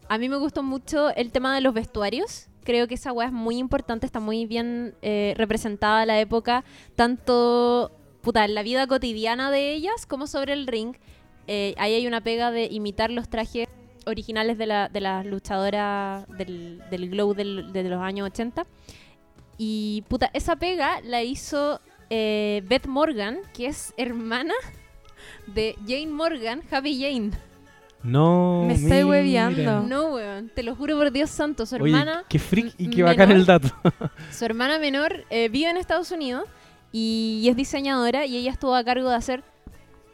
a mí me gustó mucho el tema de los vestuarios. Creo que esa weá es muy importante, está muy bien eh, representada la época, tanto puta, en la vida cotidiana de ellas como sobre el ring. Eh, ahí hay una pega de imitar los trajes originales de, la, de las luchadoras del, del Glow de los años 80. Y puta, esa pega la hizo eh, Beth Morgan, que es hermana de Jane Morgan, Happy Jane. No, Me estoy mira. hueveando. No, weón, te lo juro por Dios santo, su Oye, hermana, qué freak y qué bacán menor. el dato. su hermana menor eh, vive en Estados Unidos y es diseñadora y ella estuvo a cargo de hacer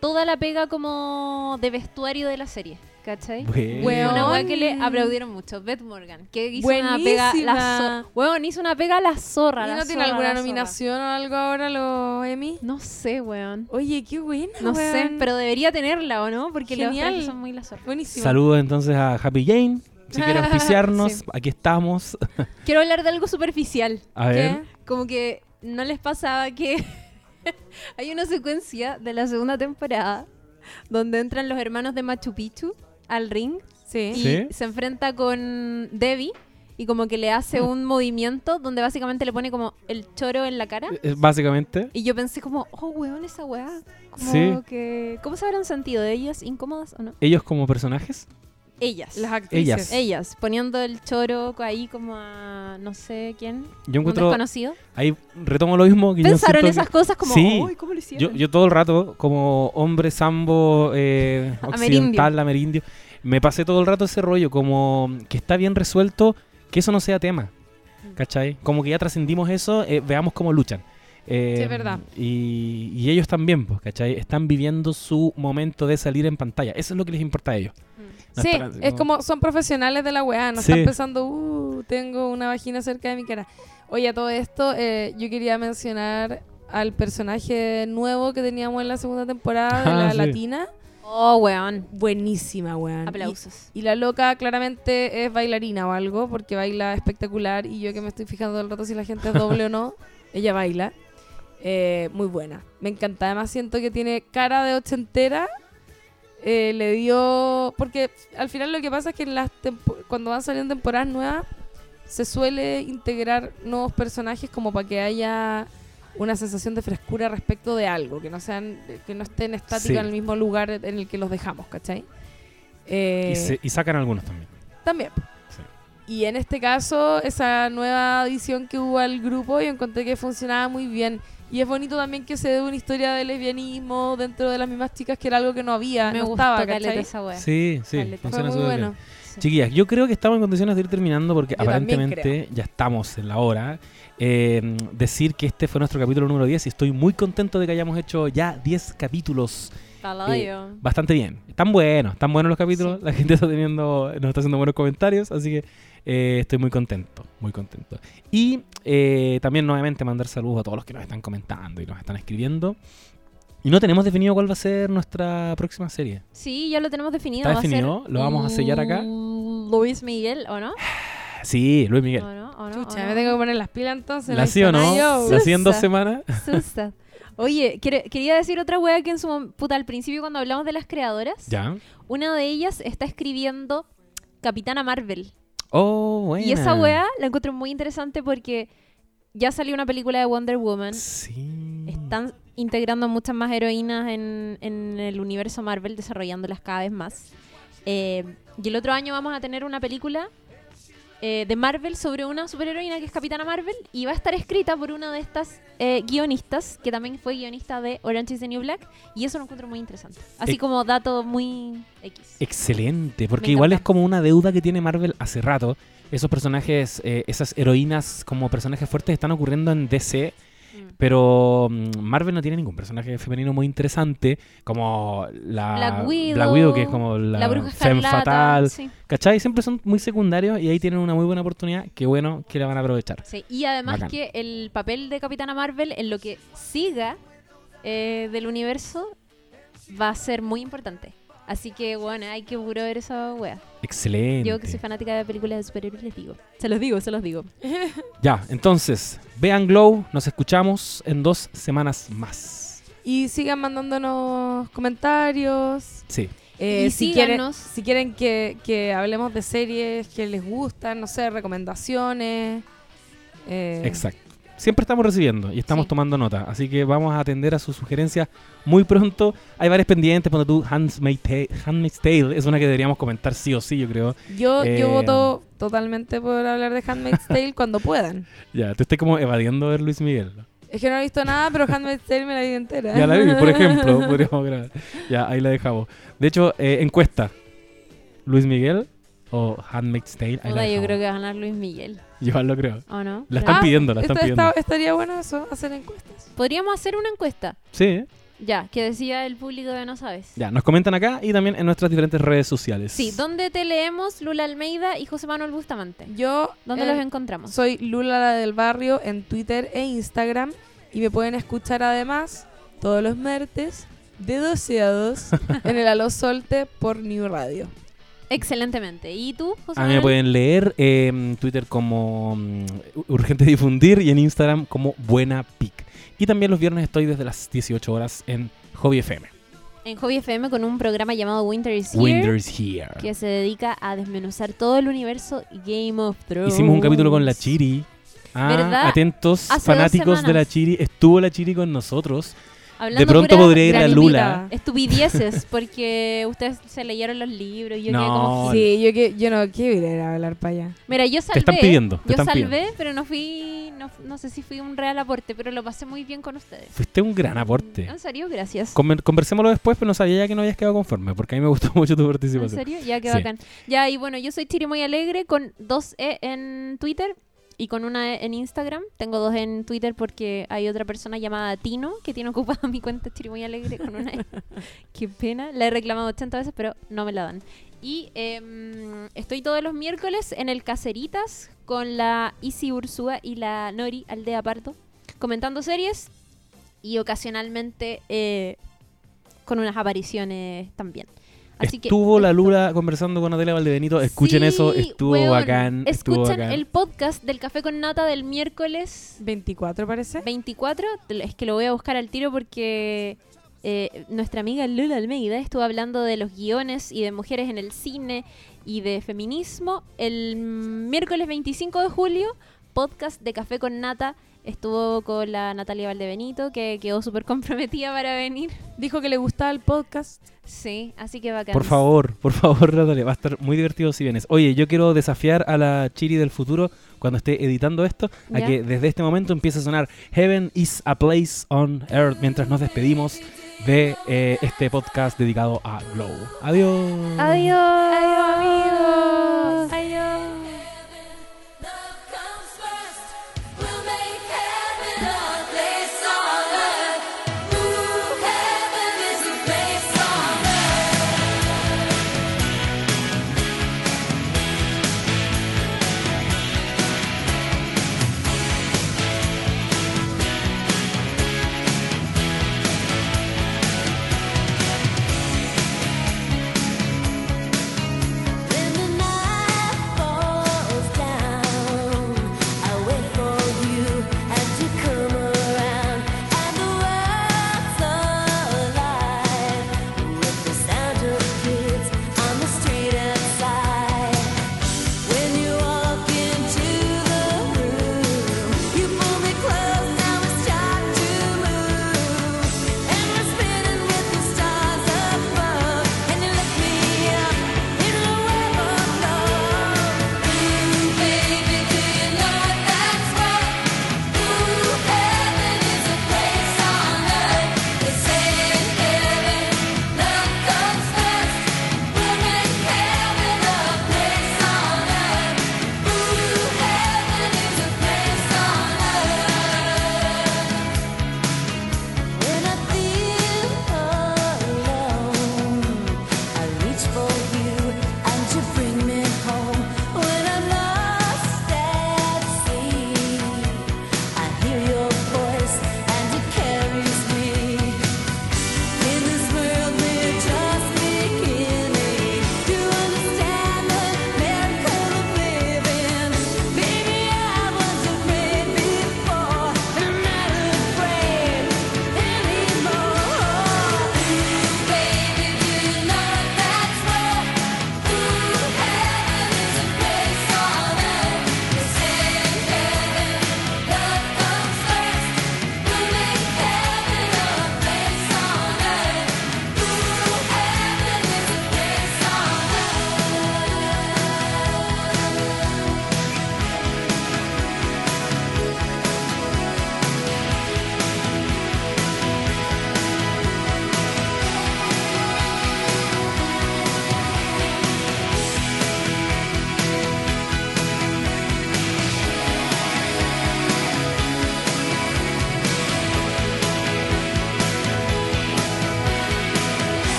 toda la pega como de vestuario de la serie, ¿cachai? Bueno. Una weá que le aplaudieron mucho, Beth Morgan, que hizo una pega Buenísima. la zorra. Weón, hizo una pega a la zorra. ¿Y la no tiene alguna zorra. nominación o algo ahora los Emmy? No sé, weón. Oye, qué buena, No sé, pero debería tenerla, ¿o no? Porque los Genial. trajes son muy la zorra. Buenísimo. Saludos entonces a Happy Jane. Si quiere auspiciarnos, Sí. aquí estamos. Quiero hablar de algo superficial. A ver. ¿Qué? Como que no les pasaba que hay una secuencia de la segunda temporada donde entran los hermanos de Machu Picchu al ring Sí. y ¿Sí? se enfrenta con Debbie y como que le hace un movimiento donde básicamente le pone como el choro en la cara. Eh, Básicamente. Y yo pensé como, oh, weón, esa weá. Como Sí. que... ¿Cómo se habrán sentido? ¿De ellas incómodas o no? Ellos como personajes. Ellas. Las actrices. Ellas. Ellas, poniendo el choro ahí como a no sé quién, Yo un encuentro. desconocido. Ahí retomo lo mismo que Pensaron esas que- cosas como, Sí. "Uy, ¿cómo lo hicieron? Yo, yo todo el rato, como hombre sambo eh, occidental, amerindio, me pasé todo el rato ese rollo, como que está bien resuelto, que eso no sea tema. Mm. ¿Cachai? Como que ya trascendimos eso, eh, veamos cómo luchan. Eh, Sí, es verdad. Y, y ellos también, pues, ¿cachai? Están viviendo su momento de salir en pantalla. Eso es lo que les importa a ellos. No Sí, están es como son profesionales de la weá, no Sí. están pensando, uh, tengo una vagina cerca de mi cara. Oye, a todo esto, eh, yo quería mencionar al personaje nuevo que teníamos en la segunda temporada de Ah, la sí. latina. Oh, weón. Buenísima, weón. Aplausos. Y, y la loca claramente es bailarina o algo, porque baila espectacular. Y yo que me estoy fijando todo el rato si la gente es doble o no, ella baila. Eh, muy buena. Me encanta. Además siento que tiene cara de ochentera. Eh, le dio... Porque al final lo que pasa es que en las tempo- cuando van saliendo temporadas nuevas, se suele integrar nuevos personajes como para que haya una sensación de frescura respecto de algo, que no sean, que no estén estáticos Sí. en el mismo lugar en el que los dejamos, ¿cachai? Eh, Y, se- y sacan algunos también. también. Sí. Y en este caso, esa nueva edición que hubo al grupo, yo encontré que funcionaba muy bien. Y es bonito también que se dé una historia de lesbianismo dentro de las mismas chicas, que era algo que no había, Me no gustó estaba, caleta ¿cachai? esa wea. Sí, sí, Caleta. Fue muy bueno. bien. Sí. Chiquillas, yo creo que estamos en condiciones de ir terminando porque Yo aparentemente ya estamos en la hora. Eh, decir que este fue nuestro capítulo número 10 y estoy muy contento de que hayamos hecho ya 10 capítulos Eh, bastante bien. Están buenos, están buenos los capítulos. Sí. La gente está teniendo, nos está haciendo buenos comentarios, así que eh, estoy muy contento, muy contento. Y eh, también nuevamente mandar saludos a todos los que nos están comentando y nos están escribiendo. Y no tenemos definido cuál va a ser nuestra próxima serie. Sí, ya lo tenemos definido. ¿Está va a ser definido? ¿Lo vamos a sellar acá? Luis Miguel, ¿o no? Sí, Luis Miguel. ¿O no? ¿O no? Chucha, ¿O me tengo que poner las pilas entonces. ¿La sí o no? ¿La sí en dos semanas? Oye, quería decir otra wea que en su puta al principio cuando hablamos de las creadoras, Ya. una de ellas está escribiendo Capitana Marvel. Oh, bueno. Y esa wea la encuentro muy interesante porque ya salió una película de Wonder Woman. Sí. Están integrando muchas más heroínas en, en el universo Marvel, desarrollándolas cada vez más. Eh, y el otro año vamos a tener una película eh, de Marvel sobre una superheroína que es Capitana Marvel y va a estar escrita por una de estas eh, guionistas, que también fue guionista de Orange is the New Black, y eso lo encuentro muy interesante. Así como dato muy X. Excelente, porque igual es como una deuda que tiene Marvel hace rato. Esos personajes, eh, esas heroínas como personajes fuertes están ocurriendo en DC, Mm. pero mm, Marvel no tiene ningún personaje femenino muy interesante, como la Black Widow, Black Widow, que es como la, La bruja femme escarlata. fatal. Sí, ¿Cachai? Siempre son muy secundarios y ahí tienen una muy buena oportunidad. Qué bueno que la van a aprovechar. sí. Y además Bacán. que el papel de Capitana Marvel en lo que siga eh, del universo va a ser muy importante. Así que bueno, hay que puro ver esa wea. Excelente. Yo que soy fanática de películas de superhéroes les digo. Se los digo, se los digo. Ya, entonces, vean Glow, nos escuchamos en dos semanas más. Y sigan mandándonos comentarios. Sí. Eh, Y si, quieren, síganos. si quieren que, que hablemos de series que les gustan, no sé, recomendaciones. eh, Exacto. Siempre estamos recibiendo y estamos Sí. tomando nota, así que vamos a atender a sus sugerencias muy pronto. Hay varias pendientes, cuando tú Handmaid's Tale, es una que deberíamos comentar sí o sí, yo creo. Yo, Eh, yo voto totalmente por hablar de Handmaid's Tale cuando puedan. Ya, te estoy como evadiendo ver Luis Miguel. Es que no he visto nada, pero Handmaid's Tale me la vi entera. Ya la vi, por ejemplo, podríamos grabar. Ya, ahí la dejamos. De hecho, eh, encuesta. ¿Luis Miguel o Handmaid's Tale? Ahí la Puta, yo creo que va a ganar Luis Miguel. Yo lo creo. ¿O no? La están Ah, pidiendo, la están pidiendo. está- estaría bueno eso, hacer encuestas. Podríamos hacer una encuesta. Sí, Ya, que decía el público de No Sabes. ya, nos comentan acá y también en nuestras diferentes redes sociales. Sí, ¿dónde te leemos Lula Almeida y José Manuel Bustamante? Yo ¿Dónde eh, los encontramos? soy Lula la del Barrio en Twitter e Instagram y me pueden escuchar además todos los martes de 12 a 2 en el Aló Solte por New Radio. Excelentemente. ¿Y tú, José A mí me pueden leer eh, en Twitter como mm, Urgente Difundir y en Instagram como Buena Pic. Y también los viernes estoy desde las 18 horas en Hobby FM. en Hobby FM con un programa llamado Winter is Here. Winter is here. Que se dedica a desmenuzar todo el universo Game of Thrones. Hicimos un capítulo con la Chiri. Ah, ¿Verdad? atentos, Hace fanáticos de la. Chiri. Estuvo la Chiri con nosotros. Hablando de pronto podría ir gran Lula. invita. Estupideces, porque ustedes se leyeron los libros y yo quedé No. como... Sí, yo, que, yo no quiero ir a hablar para allá. Mira, yo salvé. están pidiendo, te yo están salvé, pidiendo. pero no fui. No, no sé si fui un real aporte, pero lo pasé muy bien con ustedes. Fuiste un gran aporte. ¿En serio? Gracias. Conver- conversémoslo después, pero no sabía ya que no habías quedado conforme, porque a mí me gustó mucho tu ¿En participación. serio? Ya, qué Sí. bacán. Ya, y bueno, yo soy Chiri Muy Alegre con dos E en Twitter y con una E en Instagram. Tengo dos en Twitter porque hay otra persona llamada Tino que tiene ocupada mi cuenta Chiri Muy Alegre con una E. Qué pena. La he reclamado 80 veces, pero no me la dan. Y em, estoy todos los miércoles en el Caceritas con la Isi Ursúa y la Nori Aldea Pardo comentando series y ocasionalmente eh, con unas apariciones también. Así que estuvo la esto- Lula conversando con Natalia Valdebenito. Escuchen Sí, eso, estuvo weón. bacán. estuvo Escuchen bacán. el podcast del Café con Nata del miércoles 24 parece. 24. Es que lo voy a buscar al tiro porque eh, nuestra amiga Lula Almeida estuvo hablando de los guiones y de mujeres en el cine y de feminismo. El miércoles 25 de julio, podcast de Café con Nata. Estuvo con la Natalia Valdebenito, que quedó súper comprometida para venir. Dijo que le gustaba el podcast. Sí, así que bacán. Por favor, por favor, Natalia, va a estar muy divertido si vienes. Oye, yo quiero desafiar a la Chiri del futuro cuando esté editando esto a Ya. que desde este momento empiece a sonar Heaven is a place on earth mientras nos despedimos de eh, este podcast dedicado a Glow. Adiós. Adiós. Adiós, amigos.